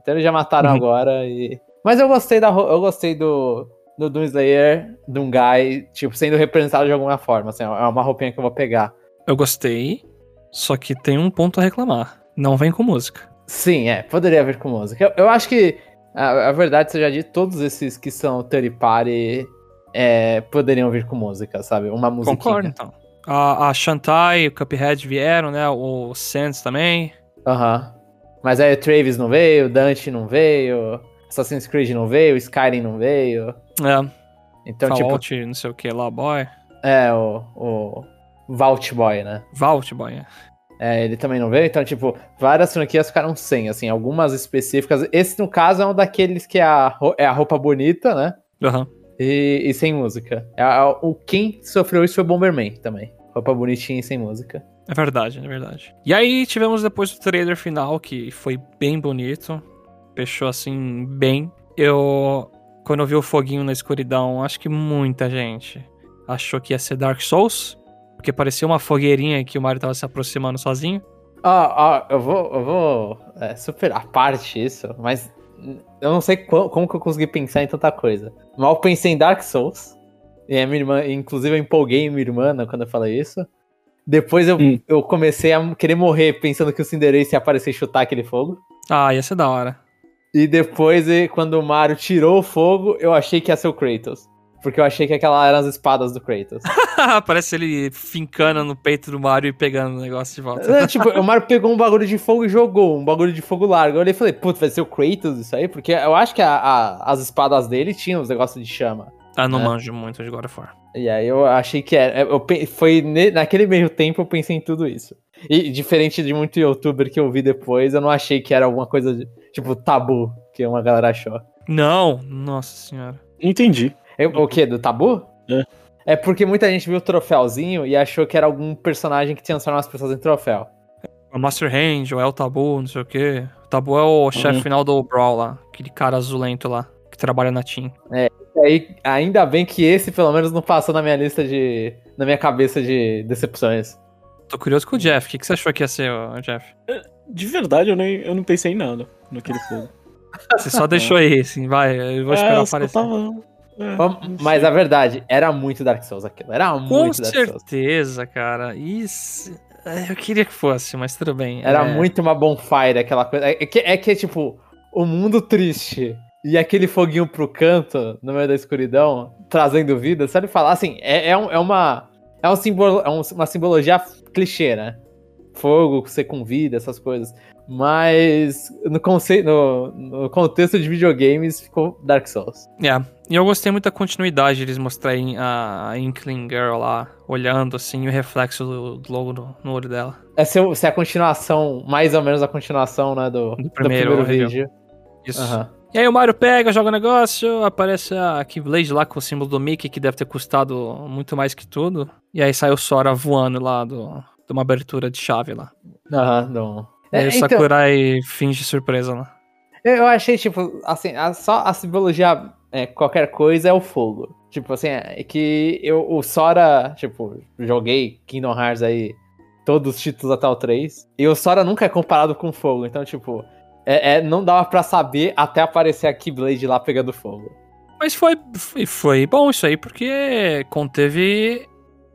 Então eles já mataram uhum. agora e. Mas eu gostei da eu gostei do do Doom Slayer, de um guy, tipo, sendo representado de alguma forma, assim, é uma roupinha que eu vou pegar. Eu gostei, só que tem um ponto a reclamar. Não vem com música. Sim, é, poderia vir com música. Eu, eu acho que a, a verdade seja de todos esses que são third party é, poderiam vir com música, sabe? Uma música. Concordo, então. A, a Shantai e o Cuphead vieram, né? O Sands também. Aham. Mas aí o Travis não veio, o Dante não veio, Assassin's Creed não veio, Skyrim não veio. É. Então, Fallout, tipo. não sei o que lá, boy. É, o. o Vault Boy, né? Vault Boy, é. É, ele também não veio, então, tipo, várias franquias ficaram sem, assim, algumas específicas. Esse, no caso, é um daqueles que é a, é a roupa bonita, né? Uhum e, e sem música. É, é, o quem sofreu isso foi o Bomberman também. Roupa bonitinha e sem música. É verdade, é verdade. E aí tivemos depois o trailer final, que foi bem bonito. Fechou assim, bem. Eu, quando eu vi o foguinho na escuridão, acho que muita gente achou que ia ser Dark Souls. Porque parecia uma fogueirinha que o Mario tava se aproximando sozinho. Ah, ah eu vou, eu vou é, super a parte isso, mas eu não sei como, como que eu consegui pensar em tanta coisa. Mal pensei em Dark Souls. E a minha irmã, inclusive eu empolguei minha irmã né, quando eu falei isso. Depois eu, hum. eu comecei a querer morrer pensando que o Cinderace ia aparecer e chutar aquele fogo. Ah, ia ser da hora. E depois, quando o Mario tirou o fogo, eu achei que ia ser o Kratos. Porque eu achei que aquela eram as espadas do Kratos. Parece ele fincando no peito do Mario e pegando o negócio de volta. É, tipo, o Mario pegou um bagulho de fogo e jogou, um bagulho de fogo largo. Eu olhei e falei, putz, vai ser o Kratos isso aí? Porque eu acho que a, a, as espadas dele tinham os negócios de chama. Ah, não né? manjo muito de God of War. E aí eu achei que era. Eu, foi naquele meio tempo eu pensei em tudo isso. E diferente de muito youtuber que eu vi depois, eu não achei que era alguma coisa de, tipo tabu que uma galera achou. Não, nossa senhora. Entendi. Eu, o quê? Do tabu? É. É porque muita gente viu o troféuzinho e achou que era algum personagem que transforma as pessoas em troféu. O Master Hand, ou é o Tabu, não sei o quê. O Tabu é o chefe uhum. final do Brawl lá, aquele cara azulento lá, que trabalha na Team. É, e aí, ainda bem que esse pelo menos não passou na minha lista de. na minha cabeça de decepções. Tô curioso com o Jeff. O que, que você achou que ia ser, Jeff? É, de verdade, eu, nem, eu não pensei em nada naquele fogo. Você só deixou aí, assim, vai. Eu vou esperar é, aparecer. Tava, é, Mas a verdade, era muito Dark Souls aquilo. Era muito Com Dark Souls. Com certeza, cara. Isso. É, eu queria que fosse, mas tudo bem. Era é... muito uma bonfire, aquela coisa. É que, é que, tipo, o mundo triste e aquele foguinho pro canto, no meio da escuridão, trazendo vida, sabe falar assim, é, é, um, é uma. É, um simbolo, é um, uma simbologia clichê, né? Fogo, ser com vida, essas coisas. Mas no, conceito, no, no, contexto de videogames ficou Dark Souls. É, yeah. e eu gostei muito da continuidade de eles mostrarem a Inkling Girl lá, olhando assim, o reflexo do, do logo no, no, olho dela. É se é a continuação, mais ou menos a continuação, né, do, do primeiro, do primeiro vídeo. Isso. Uhum. E aí o Mario pega, joga o negócio, aparece a Keyblade lá com o símbolo do Mickey, que deve ter custado muito mais que tudo. E aí sai o Sora voando lá do, de uma abertura de chave lá. Aham, não. E aí é, o então- Sakurai então, finge surpresa lá. Eu achei, tipo, assim, a, só a simbologia, é, qualquer coisa é o fogo. Tipo, assim, é que eu, o Sora, tipo, joguei Kingdom Hearts aí, todos os títulos até o 3, e o Sora nunca é comparado com fogo, então, tipo, é, é, não dava para saber até aparecer a Keyblade lá pegando fogo. Mas foi, foi, foi bom isso aí, porque conteve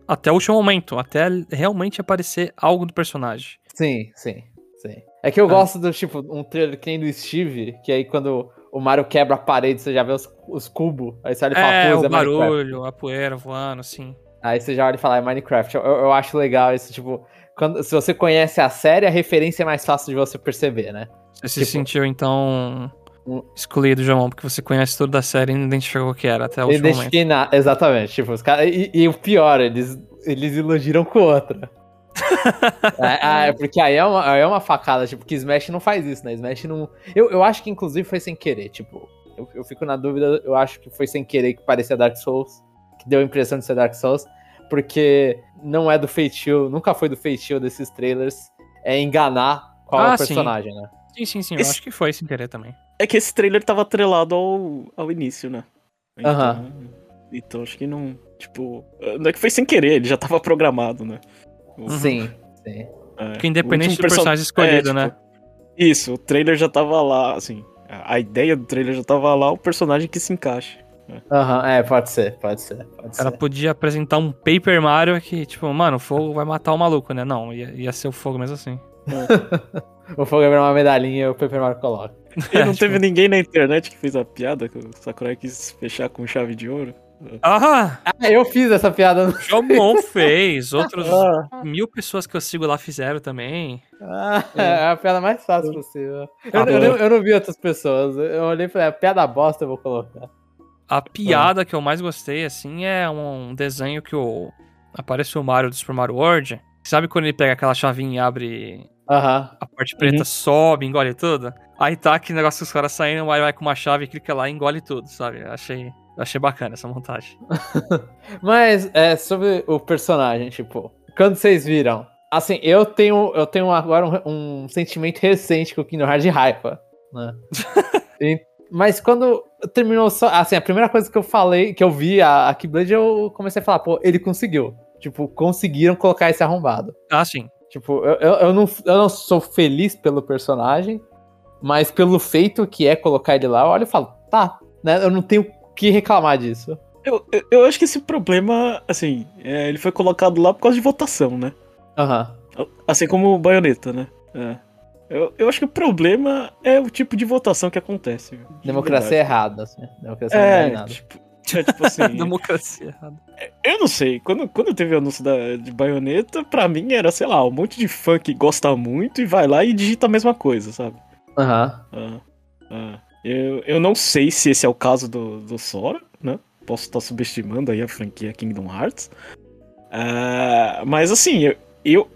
até o último momento, até realmente aparecer algo do personagem. Sim, sim, sim. É que eu ah. gosto do tipo, um trailer que nem do Steve, que aí quando o Mario quebra a parede, você já vê os, os cubos, aí você olha e fala, é, o é barulho, a poeira voando, assim. Aí você já olha e fala, é Minecraft. Eu, eu acho legal isso, tipo, quando, se você conhece a série, a referência é mais fácil de você perceber, né? Você se tipo, sentiu, então, excluído, João, porque você conhece tudo da série e não identificou o que era até o último momento. Na... Exatamente. Tipo, os cara... E, e, o pior, eles, eles iludiram com outra. é, é, porque aí é, uma, aí é uma facada, tipo, que Smash não faz isso, né? Smash não... Eu, eu acho que, inclusive, foi sem querer, tipo... Eu, eu fico na dúvida, eu acho que foi sem querer que parecia Dark Souls, que deu a impressão de ser Dark Souls, porque não é do feitio, nunca foi do feitio desses trailers, é enganar qual ah, é o personagem, sim. né? Sim, sim, sim. Esse... Eu acho que foi sem querer também. É que esse trailer tava atrelado ao, ao início, né? Então, Aham. Então acho que não. Tipo. Não é que foi sem querer, ele já tava programado, né? Uhum. Sim, sim. É, Porque independente do person... personagem escolhido, é, né? tipo, né? Isso, o trailer já tava lá, assim. A ideia do trailer já tava lá, o personagem que se encaixe. Aham, uhum, é, pode ser, pode ser, pode Ela ser. podia apresentar um Paper Mario que, tipo, mano, o fogo vai matar o maluco, né? Não, ia, ia ser o fogo mesmo assim. É. o fogo é uma medalhinha e o Paper Mario coloca. E não teve ninguém na internet que fez a piada que o Sakurai quis fechar com chave de ouro? Ah! ah eu fiz essa piada. O Jomon fez, outros ah. mil pessoas que eu sigo lá fizeram também. Ah, é. é a piada mais fácil possível. Eu, eu, eu, eu, não vi outras pessoas. Eu olhei e falei, a piada bosta eu vou colocar. A piada que eu mais gostei, assim, é um desenho que o... aparece o Mario do Super Mario World. Sabe quando ele pega aquela chavinha e abre Uhum. A parte preta uhum. sobe, engole tudo. Aí tá aquele negócio dos caras saindo, vai, vai com uma chave, clica lá e engole tudo, sabe? Achei, achei bacana essa montagem. Mas, é, sobre o personagem, tipo, quando vocês viram, assim, eu tenho, eu tenho agora um, um sentimento recente com o Kingdom Hearts de raiva, né? e, mas quando terminou só, assim, a primeira coisa que eu falei, que eu vi a, a Keyblade, eu comecei a falar, pô, ele conseguiu. Tipo, conseguiram colocar esse arrombado. Ah, sim. Tipo, eu, eu, eu, não, eu não sou feliz pelo personagem, mas pelo feito que é colocar ele lá, eu olho e falo, tá, né? Eu não tenho o que reclamar disso. Eu, eu, eu acho que esse problema, assim, é, ele foi colocado lá por causa de votação, né? Aham. Uhum. Assim como o baioneta, né? É. Eu, eu acho que o problema é o tipo de votação que acontece. De Democracia errada, assim. Democracia é, não é tipo, é, tipo assim. Democracia errada. Eu não sei, quando, quando teve o anúncio da, de baioneta, pra mim era, sei lá, um monte de fã que gosta muito e vai lá e digita a mesma coisa, sabe? Aham. Uhum. Ah, eu, eu não sei se esse é o caso do, do Sora, né? Posso estar subestimando aí a franquia Kingdom Hearts. Uh, mas assim, eu, eu,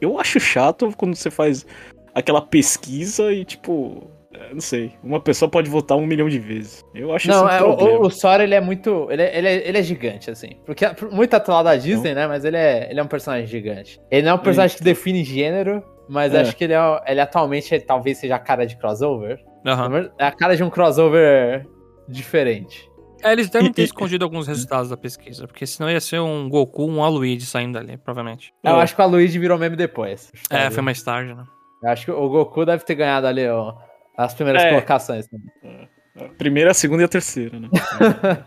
eu acho chato quando você faz aquela pesquisa e tipo é, não sei. Uma pessoa pode votar um milhão de vezes. Eu acho não, isso um é, problema. O, o Sora, ele é muito... Ele é, ele é, ele é gigante, assim. Porque muito atual da Disney, não. né? Mas ele é, ele é um personagem gigante. Ele não é um personagem que define gênero, mas é. acho que ele, é, ele atualmente talvez seja a cara de crossover. Uhum. É a cara de um crossover diferente. É, eles devem ter escondido alguns resultados da pesquisa, porque senão ia ser um Goku, um Aluigi saindo ali, provavelmente. Eu é. acho que o Aluigi virou meme depois. É, foi mais tarde, né? Eu acho que o Goku deve ter ganhado ali, ó as primeiras é. colocações. Né? A primeira, a segunda e a terceira, né?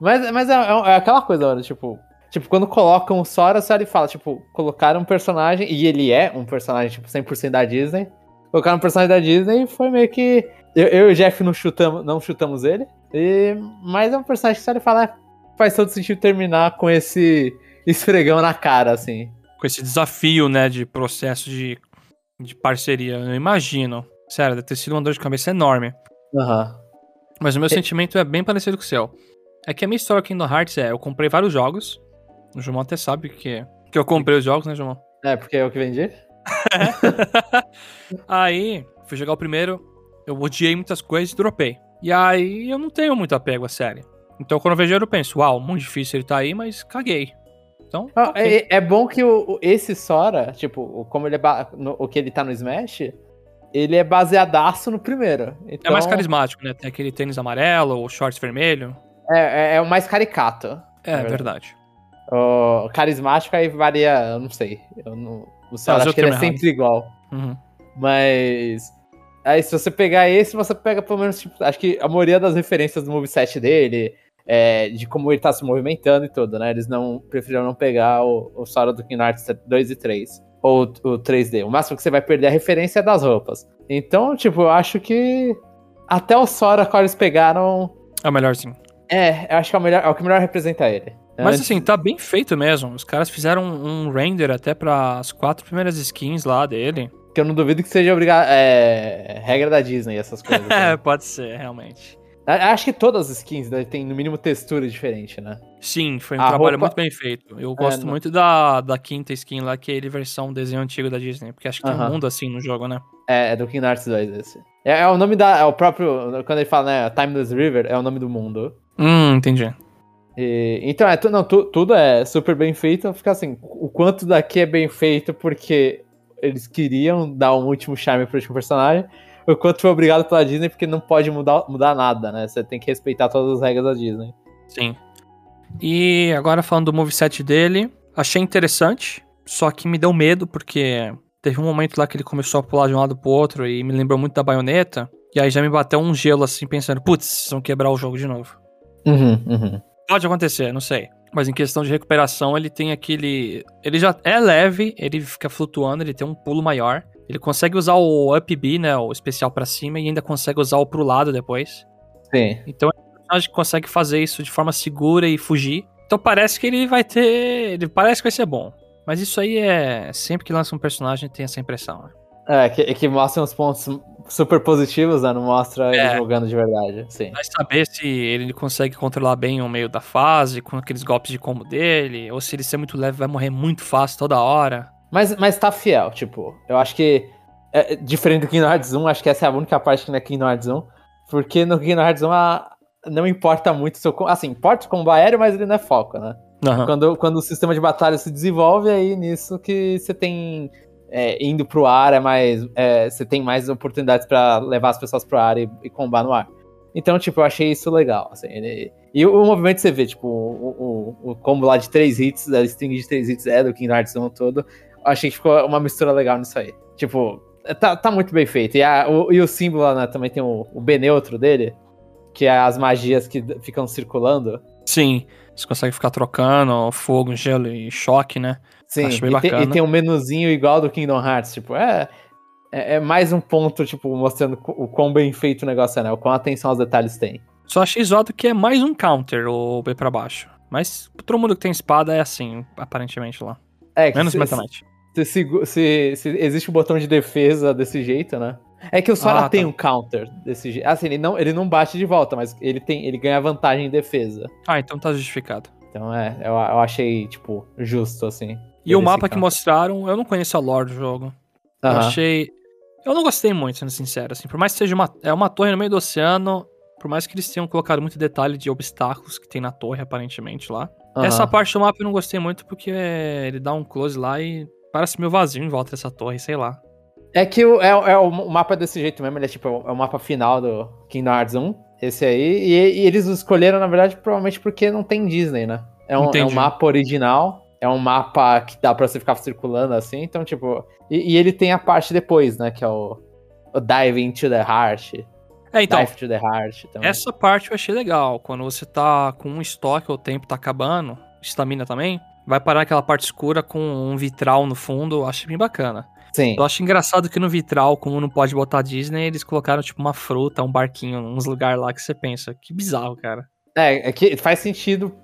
mas mas é, é, é aquela coisa, olha, tipo, Tipo, quando colocam o Sora, o Sora fala, tipo, colocaram um personagem, e ele é um personagem, tipo, 100% da Disney, colocar no personagem da Disney foi meio que. Eu, eu e o Jeff não chutamos, não chutamos ele. E, mas é um personagem que só ele falar faz todo sentido terminar com esse esfregão na cara, assim. Com esse desafio, né, de processo de, de parceria. Eu imagino. Sério, deve ter sido uma dor de cabeça enorme. Aham. Uhum. Mas o meu sentimento é bem parecido com o seu. É que a minha história com Kingdom Hearts é, eu comprei vários jogos. O João até sabe que, que eu comprei os jogos, né, João? É, porque é o que vendi. aí, fui jogar o primeiro, eu odiei muitas coisas e dropei. E aí eu não tenho muito apego à série. Então quando eu vejo eu penso, uau, muito difícil ele tá aí, mas caguei. Então, ah, okay. é, é, bom que o, esse Sora, tipo, como ele é no, o que ele tá no Smash, ele é baseadaço no primeiro. Então... É mais carismático, né? Tem aquele tênis amarelo, o shorts vermelho. É, é, é o mais caricato. É, verdade. verdade. O carismático aí varia, eu não sei. Eu não, o Sora acho que ele é sempre igual. Uhum. Mas. Aí se você pegar esse, você pega pelo menos, tipo, acho que a maioria das referências do moveset dele, é, de como ele tá se movimentando e tudo, né? Eles não preferiram não pegar o, o Sora do Kingdom Hearts 2 e 3. Ou o 3D. O máximo que você vai perder é a referência é das roupas. Então, tipo, eu acho que até o Sora que eles pegaram. É o melhor sim. É, eu acho que é o, melhor, é o que melhor representa ele. Mas Antes... assim, tá bem feito mesmo. Os caras fizeram um render até para as quatro primeiras skins lá dele. Que eu não duvido que seja obrigado. É, regra da Disney, essas coisas. É, pode ser, realmente. Acho que todas as skins né, tem no mínimo textura diferente, né? Sim, foi um a trabalho roupa... muito bem feito. Eu gosto é, muito da, da quinta skin lá, que é ele versão desenho antigo da Disney, porque acho que uh -huh. tem um mundo assim no jogo, né? É, é do Kingdom Hearts 2 esse. É, é, o nome da. É o próprio. Quando ele fala, né? Timeless River, é o nome do mundo. Hum, entendi. E, então, é, tu, não, tu, tudo é super bem feito. Fica assim, o quanto daqui é bem feito porque eles queriam dar um último charme pro último personagem, o quanto foi obrigado pela Disney porque não pode mudar, mudar nada, né? Você tem que respeitar todas as regras da Disney. Sim. E agora falando do moveset dele, achei interessante, só que me deu medo porque teve um momento lá que ele começou a pular de um lado pro outro e me lembrou muito da baioneta. E aí já me bateu um gelo assim, pensando, putz, vão quebrar o jogo de novo. Uhum, uhum. Pode acontecer, não sei. Mas em questão de recuperação, ele tem aquele. Ele já é leve, ele fica flutuando, ele tem um pulo maior. Ele consegue usar o up B, né? O especial para cima, e ainda consegue usar o pro lado depois. Sim. Então é um personagem que consegue fazer isso de forma segura e fugir. Então parece que ele vai ter. Ele parece que vai ser bom. Mas isso aí é. Sempre que lança um personagem tem essa impressão, né? É, que, que mostra uns pontos super positivos, né? Não mostra é. ele jogando de verdade. Sim. Vai saber se ele consegue controlar bem o meio da fase, com aqueles golpes de combo dele, ou se ele ser muito leve vai morrer muito fácil toda hora. Mas, mas tá fiel, tipo, eu acho que. É, diferente do Kingdom Hearts 1, acho que essa é a única parte que não é Kingdom Hearts 1. Porque no Kingdom Hearts 1 a, não importa muito seu. Assim, importa o combo aéreo, mas ele não é foco, né? Uhum. Quando, quando o sistema de batalha se desenvolve, é aí nisso que você tem é, indo pro ar é mais. É, você tem mais oportunidades para levar as pessoas pro ar e, e combar no ar. Então, tipo, eu achei isso legal. Assim, ele, e o, o, movimento você vê, tipo, o, o, o, combo lá de três hits, a string de três hits é do Kingdom Hearts 1 todo. Achei que ficou uma mistura legal nisso aí. Tipo, tá, tá muito bem feito. E, a, o, e o símbolo né, também tem o, o B neutro dele, que é as magias que ficam circulando. Sim, você consegue ficar trocando fogo, gelo e choque, né? Sim, Acho bem e, bacana. Tem, e tem um menuzinho igual do Kingdom Hearts, tipo, é, é, é, mais um ponto, tipo, mostrando o quão bem feito o negócio é, né? O quão atenção aos detalhes tem. Só achei zoado que é mais um counter, o B pra baixo. Mas todo mundo que tem espada é assim, aparentemente lá. É, Menos Metamente. Se, se, se, se, existe um botão de defesa desse jeito, né? É que o Sora ah, tem tá. um counter desse jeito. Assim, ele não, ele não bate de volta, mas ele, tem, ele ganha vantagem em defesa. Ah, então tá justificado. Então é, eu, eu achei, tipo, justo, assim. E o mapa que mostraram, eu não conheço a lore do jogo. Eu achei. Eu não gostei muito, sendo sincero. Assim, por mais que seja uma, é uma torre no meio do oceano, por mais que eles tenham colocado muito detalhe de obstáculos que tem na torre, aparentemente, lá. Uhum. Essa parte do mapa eu não gostei muito porque ele dá um close lá e parece meio vazio em volta dessa torre, sei lá. É que o, é, é o mapa desse jeito mesmo, ele é tipo é o mapa final do Kingdom Hearts 1, esse aí, e, e eles escolheram, na verdade, provavelmente porque não tem Disney, né? É um, é um mapa original, é um mapa que dá pra você ficar circulando assim, então, tipo. E, e ele tem a parte depois, né? Que é o, o Dive into the Heart. É, então. Dive to the Heart também. Essa parte eu achei legal. Quando você tá com um estoque, o tempo tá acabando, estamina também, vai parar aquela parte escura com um vitral no fundo, achei bem bacana. Sim. Eu acho engraçado que no vitral, como não pode botar Disney, eles colocaram tipo uma fruta, um barquinho, uns lugares lá que você pensa. Que bizarro, cara. É, é que faz sentido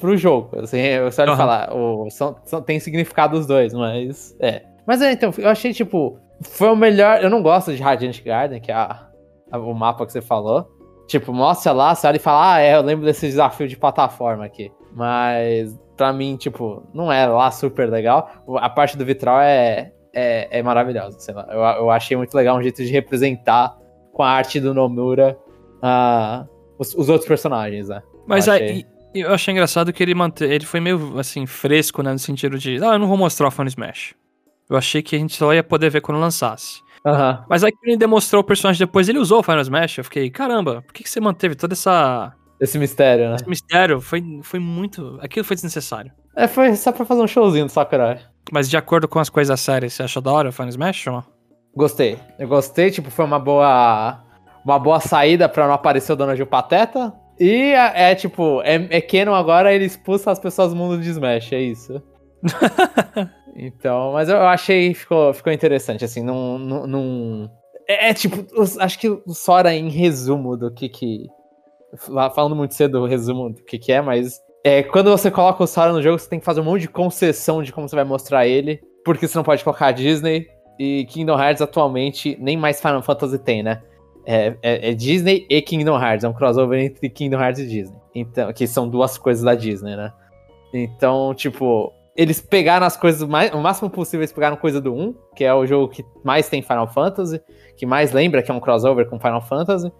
pro jogo. Assim, eu só uhum. falar, o, são, são, tem significado os dois, mas. É. Mas é, então, eu achei, tipo, foi o melhor. Eu não gosto de Radiant Garden, que é a, a, o mapa que você falou. Tipo, mostra lá, você olha e fala, ah, é, eu lembro desse desafio de plataforma aqui. Mas, pra mim, tipo, não é lá super legal. A parte do vitral é, é, é maravilhosa. Sei lá, eu, eu achei muito legal um jeito de representar com a arte do Nomura uh, os, os outros personagens, né? Mas eu achei... aí, eu achei engraçado que ele mante... ele foi meio assim, fresco, né? No sentido de, ah, eu não vou mostrar o Fun Smash. Eu achei que a gente só ia poder ver quando lançasse. Uhum. Mas aí que ele demonstrou o personagem depois, ele usou o Final Smash. Eu fiquei, caramba, por que, que você manteve toda essa. Esse mistério, né? Esse mistério foi, foi muito. Aquilo foi desnecessário. É, foi só pra fazer um showzinho do Sakurai. Mas de acordo com as coisas sérias, você achou da hora o Final Smash ou não? Gostei. Eu gostei, tipo, foi uma boa. Uma boa saída pra não aparecer o Dona Gil Pateta. E é, é tipo, é, é Canon agora, ele expulsa as pessoas do mundo de Smash, é isso. Então, mas eu achei ficou, ficou interessante, assim, não. não, não... É, é, tipo, acho que o Sora em resumo do que que. Falando muito cedo o resumo do que que é, mas. É, quando você coloca o Sora no jogo, você tem que fazer um monte de concessão de como você vai mostrar ele, porque você não pode colocar a Disney. E Kingdom Hearts atualmente nem mais Final Fantasy tem, né? É, é, é, Disney e Kingdom Hearts, é um crossover entre Kingdom Hearts e Disney. Então, que são duas coisas da Disney, né? Então, tipo, eles pegaram as coisas mais, o máximo possível, eles pegaram coisa do 1, que é o jogo que mais tem Final Fantasy, que mais lembra que é um crossover com Final Fantasy,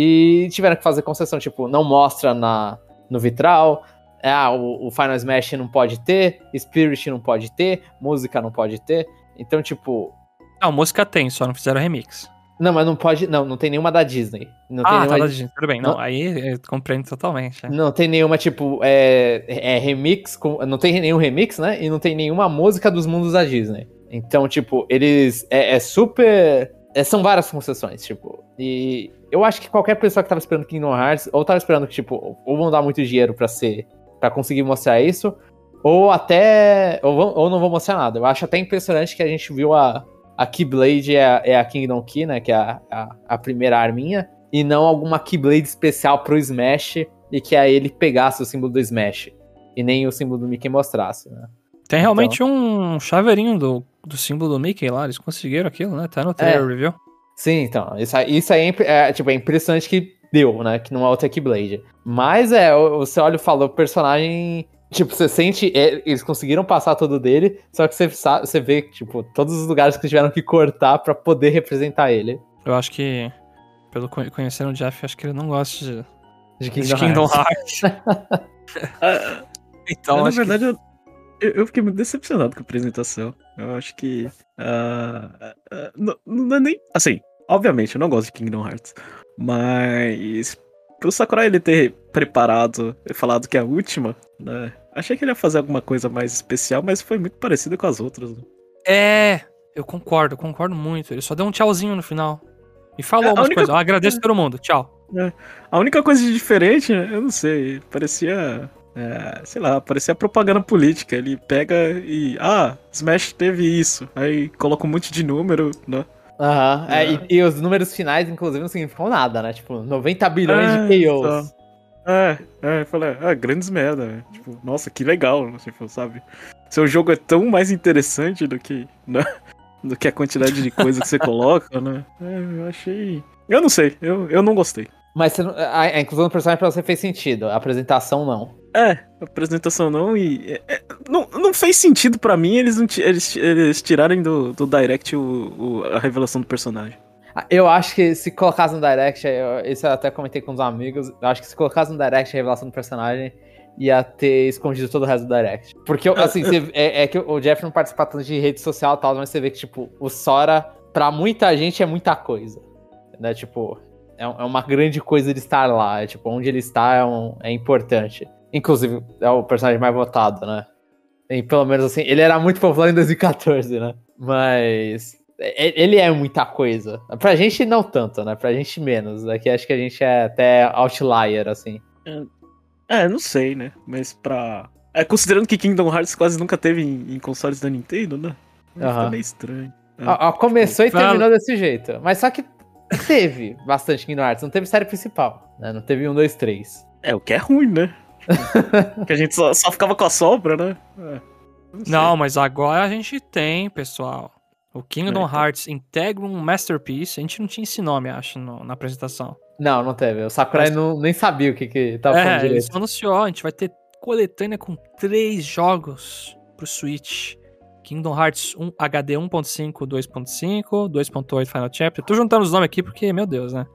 e tiveram que fazer concessão, tipo, não mostra na, no vitral, ah, o, o Final Smash não pode ter, Spirit não pode ter, música não pode ter, então, tipo... Não, música tem, só não fizeram remix. Não, mas não pode. Não, não tem nenhuma da Disney. Não ah, tem nenhuma... tá da Disney. Tudo bem. Não, não aí eu compreendo totalmente. É. Não tem nenhuma, tipo, é, é remix. Com... Não tem nenhum remix, né? E não tem nenhuma música dos mundos da Disney. Então, tipo, eles. É, é super. É, são várias concessões, tipo. E eu acho que qualquer pessoa que tava esperando Kingdom Hearts, ou tava esperando que, tipo, ou vão dar muito dinheiro para ser. para conseguir mostrar isso, ou até. Ou, vão, ou não vão mostrar nada. Eu acho até impressionante que a gente viu a a Keyblade é a, é a Kingdom Key, né? Que é a, a, a, primeira arminha. E não alguma Keyblade especial pro Smash e que aí ele pegasse o símbolo do Smash. E nem o símbolo do Mickey mostrasse, né? Tem realmente então... um chaveirinho do, do símbolo do Mickey lá. Eles conseguiram aquilo, né? Tá no trailer é. review. Sim, então. Isso, isso aí é, é, tipo, é impressionante que deu, né? Que não é outra Keyblade. Mas é, você olha e fala, o personagem Tipo, você sente. É, eles conseguiram passar todo dele, só que você, sabe, você vê, tipo, todos os lugares que tiveram que cortar para poder representar ele. Eu acho que, pelo conhecendo o Jeff, acho que ele não gosta de, de Kingdom, de Kingdom Hearts. Hearts. então, na verdade, que... eu, eu fiquei muito decepcionado com a apresentação. Eu acho que. Uh, uh, não, não é nem. Assim, obviamente, eu não gosto de Kingdom Hearts. Mas pro Sakurai ele ter preparado e falado que é a última, né? Achei que ele ia fazer alguma coisa mais especial, mas foi muito parecido com as outras. Né? É, eu concordo, concordo muito. Ele só deu um tchauzinho no final. E falou é, umas coisas. Eu agradeço todo mundo, tchau. É. A única coisa de diferente, eu não sei, parecia. É, sei lá, parecia propaganda política. Ele pega e. Ah, Smash teve isso. Aí coloca um monte de número, né? Aham. Uhum. É. E, e, os números finais, inclusive, não significam nada, né? Tipo, 90 bilhões é, de KOs. Então. É, é, eu falei, ah, grandes merda. Né? Tipo, nossa, que legal, tipo, sabe? Seu jogo é tão mais interessante do que, né? do que a quantidade de coisa que você coloca, né? É, eu achei. Eu não sei, eu, eu não gostei. Mas você, a, a inclusão do personagem pra você fez sentido, a apresentação não. É, apresentação não, e. É, é não, não fez sentido para mim eles, não, eles, eles tirarem do, do Direct o, o, a revelação do personagem. Ah, eu acho que se colocasse no Direct, eu, isso eu até comentei com os amigos, eu acho que se colocasse no Direct a revelação do personagem, ia ter escondido todo o resto do Direct. Porque, assim, você, é, é, que o Jeff não participa tanto de rede social e tal, mas você vê que, tipo, o Sora, pra muita gente, é muita coisa. Né? Tipo, é, é uma grande coisa de estar lá. É, tipo, onde ele está é, um, é importante. Inclusive, é o personagem mais votado, né? E pelo menos assim, ele era muito popular em 2014, né? Mas. Ele é muita coisa. Pra gente não tanto, né? Pra gente menos. Aqui acho que a gente é até outlier, assim. É, é não sei, né? Mas pra. É, considerando que Kingdom Hearts quase nunca teve em, em consoles da Nintendo, né? Uhum. Fica meio estranho. Ó, ó, começou e terminou desse jeito. Mas só que teve bastante Kingdom Hearts, não teve série principal, né? Não teve um, dois, três. É, o que é ruim, né? que a gente só, só, ficava com a sombra, né? É, não, não, mas agora a gente tem, pessoal. O Kingdom é, Hearts Integrum Masterpiece. A gente não tinha esse nome, acho, no, na apresentação. Não, não teve. O Sakurai mas... não, nem sabia o que, que tava é, falando direito. Ele anunciou, a gente vai ter coletânea com três jogos pro Switch. Kingdom Hearts 1, HD 1.5, 2.5, 2.8 Final Chapter. Tô juntando os nomes aqui porque, meu Deus, né?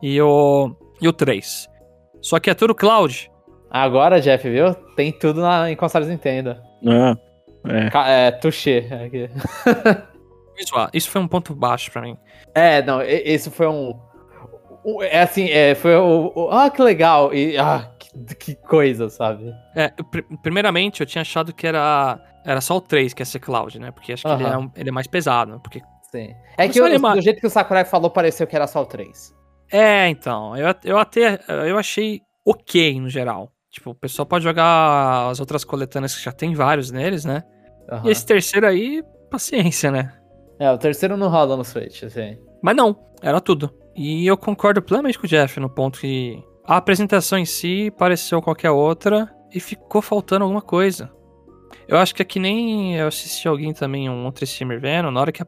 E o, e o 3. Só que é tudo cloud. Agora, Jeff, viu? Tem tudo na, em consoles Nintendo. Ah, é. É, touché. Isso foi um ponto baixo para mim. É, não, esse foi um. É assim, é, foi o, o. Ah, que legal! E, ah, que, que coisa, sabe? É, pr primeiramente eu tinha achado que era era só o 3 que ia ser Cloud, né? Porque acho que ele, é um, ele é mais pesado, né? Porque... Sim. É que eu, do jeito que o Sakurai falou, pareceu que era só o 3. É, então. Eu, eu até. Eu achei ok no geral. Tipo, o pessoal pode jogar as outras coletâneas que já tem vários neles, né? Uhum. E esse terceiro aí, paciência, né? É, o terceiro não roda no Switch, assim. Mas não, era tudo. E eu concordo plenamente com o Jeff no ponto que a apresentação em si pareceu qualquer outra e ficou faltando alguma coisa. Eu acho que é que nem eu assisti alguém também, um outro streamer vendo, na hora que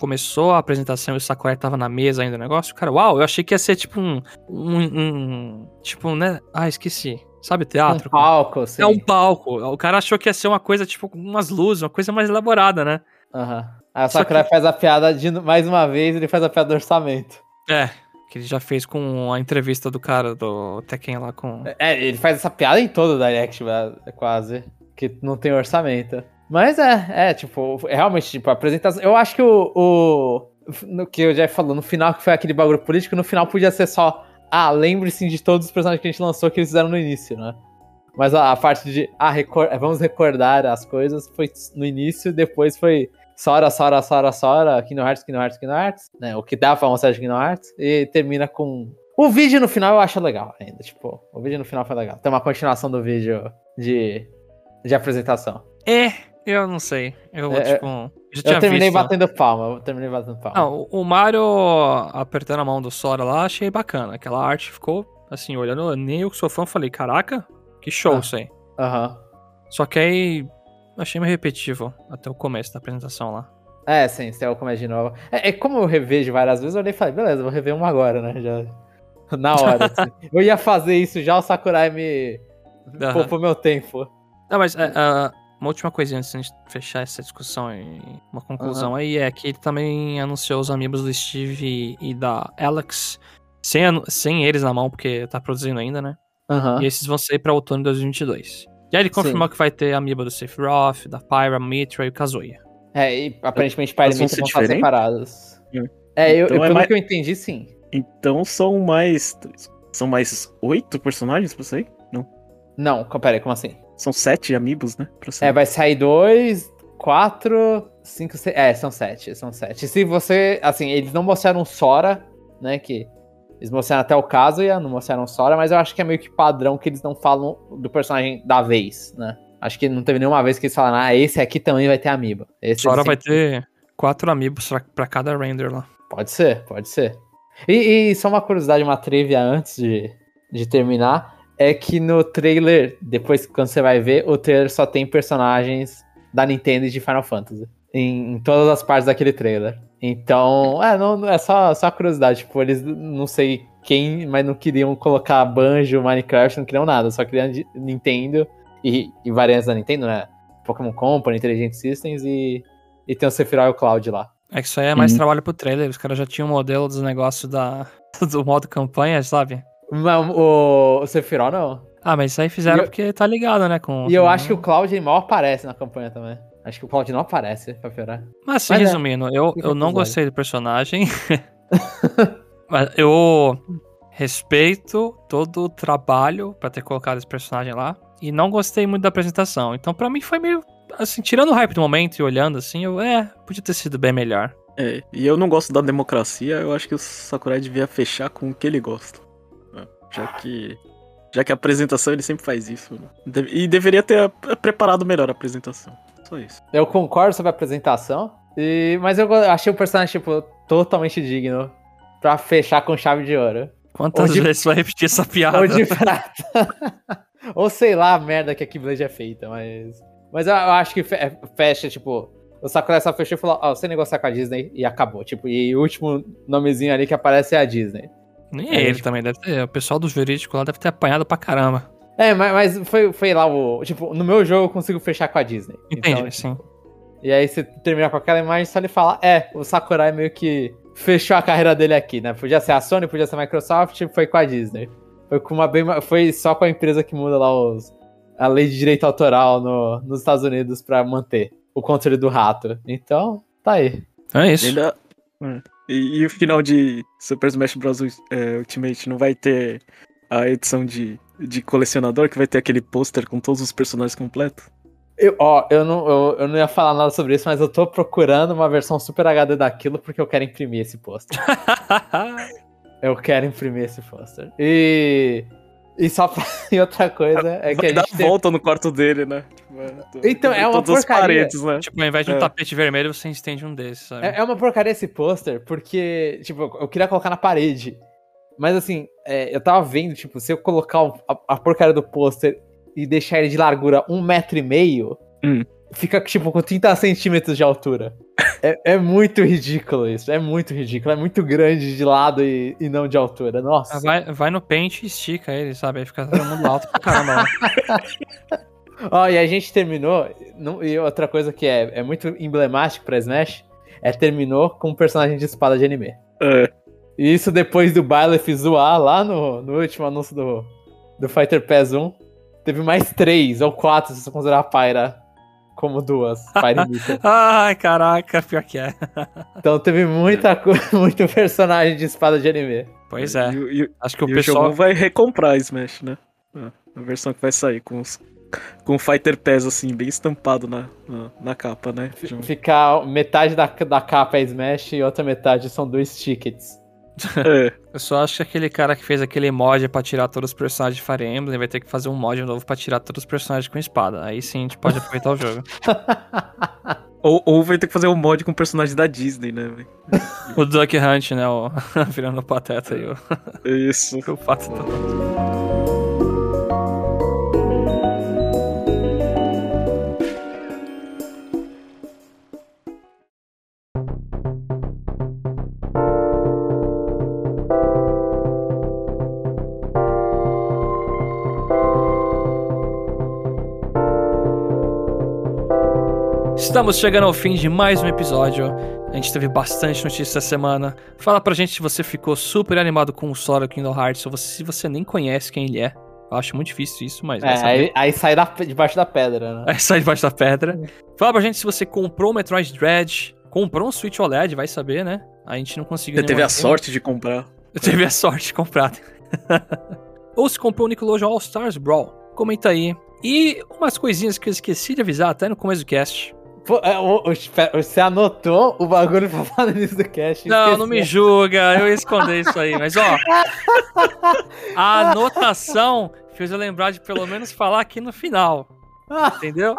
começou a apresentação e o Sakurai tava na mesa ainda o negócio, cara, uau, eu achei que ia ser tipo um, um, um tipo, né, ah, esqueci, sabe, teatro? Um palco. É um palco, o cara achou que ia ser uma coisa, tipo, umas luzes, uma coisa mais elaborada, né? Aham. Uhum. Aí o Sakurai que... faz a piada de, mais uma vez, ele faz a piada do orçamento. É, que ele já fez com a entrevista do cara do Tekken lá com... É, ele faz essa piada em todo o Direct, quase que não tem orçamento. Mas é, é, tipo, é realmente, tipo, a apresentação. Eu acho que o, o. No que eu já falou, no final, que foi aquele bagulho político, no final podia ser só. Ah, lembre-se de todos os personagens que a gente lançou que eles fizeram no início, né? Mas a, a parte de. Ah, recor vamos recordar as coisas foi no início, depois foi. Sora, Sora, Sora, Sora, Kingdom Hearts, Kingdom Hearts, Kingdom Hearts, né? O que dá pra mostrar de Kingdom Hearts. E termina com. O vídeo no final eu acho legal ainda, tipo, o vídeo no final foi legal. Tem uma continuação do vídeo de de apresentação. É, eu não sei. Eu, é, tipo. Já eu terminei visto. batendo palma. Eu terminei batendo palma. Não, o Mario apertando a mão do Sora lá, achei bacana. Aquela arte ficou, assim, olhando. Nem eu que sou fã, falei, caraca, que show ah, isso aí. Aham. Só que aí. Achei meio repetitivo até o começo da apresentação lá. É, sim, se é o começo de novo. É, é, como eu revejo várias vezes, eu olhei e falei, beleza, vou rever uma agora, né? Já. Na hora. assim. eu ia fazer isso já, o Sakurai me. Uhum. Poupou meu tempo. Não, mas uh, uma última coisinha antes de fechar essa discussão e uma conclusão uhum. aí é que ele também anunciou os amigos do Steve e da Alex sem, sem eles na mão, porque tá produzindo ainda, né? Uhum. E esses vão sair pra outono de 2022. E aí ele confirmou Sim. que vai ter amiibo do Sephiroth, da Pyra, Mitra e o Kazuya. É, e aparentemente Pyra e Mitra vão estar separados. É, eu, então eu, é pelo mais... que eu entendi, sim. Então são mais. São mais oito personagens pra sair? Não. Não, pera como assim? São sete amigos, né? É, vai sair dois, quatro, cinco, seis. É, são sete, são sete. Se você. Assim, eles não mostraram Sora, né? Que. Eles mostraram até o Kazuya, não mostraram Sora, mas eu acho que é meio que padrão que eles não falam do personagem da vez, né? Acho que não teve nenhuma vez que eles falaram, ah, esse aqui também vai ter amiibo. Esse Sora vai ter quatro amigos pra cada render lá. Pode ser, pode ser. E, e só uma curiosidade, uma trivia antes de, de terminar é que no trailer, depois quando você vai ver, o trailer só tem personagens da Nintendo e de Final Fantasy. Em, em todas as partes daquele trailer. Então, é, não, é só, só curiosidade. Tipo, eles não sei quem, mas não queriam colocar Banjo, Minecraft, não queriam nada. Só queriam Nintendo e, e variantes da Nintendo, né? Pokémon Company, Intelligent Systems e, e tem o Sephiroth e o Cloud lá. É que isso aí é mais uhum. trabalho pro trailer. Os caras já tinham um modelo dos negócios da, do modo campanha, sabe? Mas o, o Sephiroth não. Ah, mas isso aí fizeram eu, porque tá ligado, né? Com, e eu acho que o Cloud mal aparece na campanha também. Acho que o Cloud não aparece, pra piorar. Mas assim, mas, é. resumindo, é, eu, eu não gostei do personagem. mas eu respeito todo o trabalho pra ter colocado esse personagem lá. E não gostei muito da apresentação. Então, pra mim, foi meio. Assim, tirando o hype do momento e olhando assim, eu. É, podia ter sido bem melhor. É, e eu não gosto da democracia, eu acho que o Sakurai devia fechar com o que ele gosta. Já que. Já que a apresentação ele sempre faz isso. Né? E deveria ter preparado melhor a apresentação. Só isso. Eu concordo sobre a apresentação. E, mas eu achei o personagem, tipo, totalmente digno pra fechar com chave de ouro. Quantas de... vezes você vai repetir essa piada? Ou de prata. Ou sei lá a merda que a Keyblade é feita, mas. Mas eu, eu acho que fecha, tipo. O Sakurai só fechou e falou: Ó, oh, você negociar com a Disney e acabou. Tipo, e o último nomezinho ali que aparece é a Disney. Nem é, ele tipo... também, deve ter. O pessoal do jurídico lá deve ter apanhado pra caramba. É, mas, mas foi, foi lá o. Tipo, no meu jogo eu consigo fechar com a Disney. Entendi, então, sim. Tipo, e aí você termina com aquela imagem só ele fala: É, o Sakurai meio que fechou a carreira dele aqui, né? Podia ser a Sony, podia ser a Microsoft, foi com a Disney. Foi com uma bem, foi só com a empresa que muda lá os, a lei de direito autoral no, nos Estados Unidos para manter o controle do rato. Então, tá aí. É isso. Ainda... E, e, o final de Super Smash Bros. É, Ultimate não vai ter a edição de, de colecionador, que vai ter aquele pôster com todos os personagens completos? Eu, ó, eu não, eu, eu, não ia falar nada sobre isso, mas eu tô procurando uma versão Super HD daquilo porque eu quero imprimir esse pôster. eu quero imprimir esse pôster. E. E só pra... e outra coisa é que Vai a gente. Dá tem... volta no quarto dele, né? Tipo, é, então, é uma porcaria. Paredes, né? Tipo, ao invés de um é. tapete vermelho, você estende um desses, sabe? É, é uma porcaria esse pôster, porque, tipo, eu queria colocar na parede. Mas assim, é, eu tava vendo, tipo, se eu colocar a, a porcaria do pôster e deixar ele de largura um metro e meio, hum. fica tipo com 30 centímetros de altura. É, é, muito ridículo isso. É muito ridículo. É muito grande de lado e, e não de altura. Nossa. Vai, vai no pente e estica ele, sabe? Aí fica todo mundo alto pra caramba. Ó, oh, e a gente terminou. e outra coisa que é, é muito emblemático pra Smash é terminou com um personagem de espada de anime. É. E isso depois do Byleth zoar lá no, no último anúncio do, do Fighter Pass 1. Teve mais três ou quatro, se você considerar a Pyra como duas. Pyra Ai, caraca, pior que é. então teve muita coisa, muito personagem de espada de anime. Pois é. E, e, Acho que o pessoal. O vai recomprar Smash, né? Ah, a versão que vai sair com os com o Fighter Pass, assim, bem estampado na, na, na capa, né? Ficar metade da, da capa é Smash e outra metade são dois tickets. É. Eu só acho que aquele cara que fez aquele mod pra tirar todos os personagens de Fire Emblem vai ter que fazer um mod novo pra tirar todos os personagens com espada. Aí sim a gente pode aproveitar o jogo. Ou, ou vai ter que fazer um mod com personagem da Disney, né, velho? o Duck Hunt, né? O... Virando o pateta aí. O... Isso. o pato Estamos chegando ao fim de mais um episódio. A gente teve bastante notícia essa semana. Fala pra gente se você ficou super animado com o Sora Kingdom Hearts ou se você nem conhece quem ele é. Eu acho muito difícil isso, mas. É, aí, aí, sai da, debaixo da pedra, né? Aí sai debaixo da pedra. Fala pra gente se você comprou o Metroid Dread, comprou um Switch OLED, vai saber, né? A gente não conseguiu. Você teve a sorte de comprar. Eu tive a sorte de comprar. ou se comprou o Nickelodeon All Stars Brawl. Comenta aí. E umas coisinhas que eu esqueci de avisar até no começo do cast. É, você anotou o bagulho pra falar nisso do cast? Não, esqueci. não me julga, eu ia esconder isso aí. Mas, ó, a anotação fez eu lembrar de pelo menos falar aqui no final. Entendeu?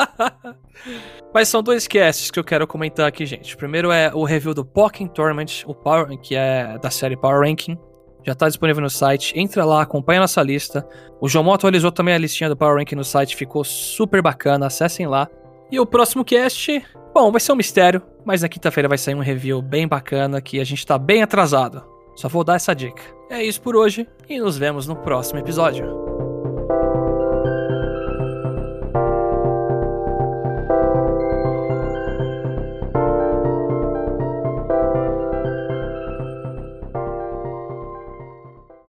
Mas são dois casts que eu quero comentar aqui, gente. O primeiro é o review do Pokémon Tournament, o Power, que é da série Power Ranking. Já está disponível no site. Entra lá, acompanha nossa lista. O João atualizou também a listinha do Power Ranking no site, ficou super bacana. Acessem lá. E o próximo cast, bom, vai ser um mistério, mas na quinta-feira vai sair um review bem bacana que a gente tá bem atrasado. Só vou dar essa dica. É isso por hoje e nos vemos no próximo episódio.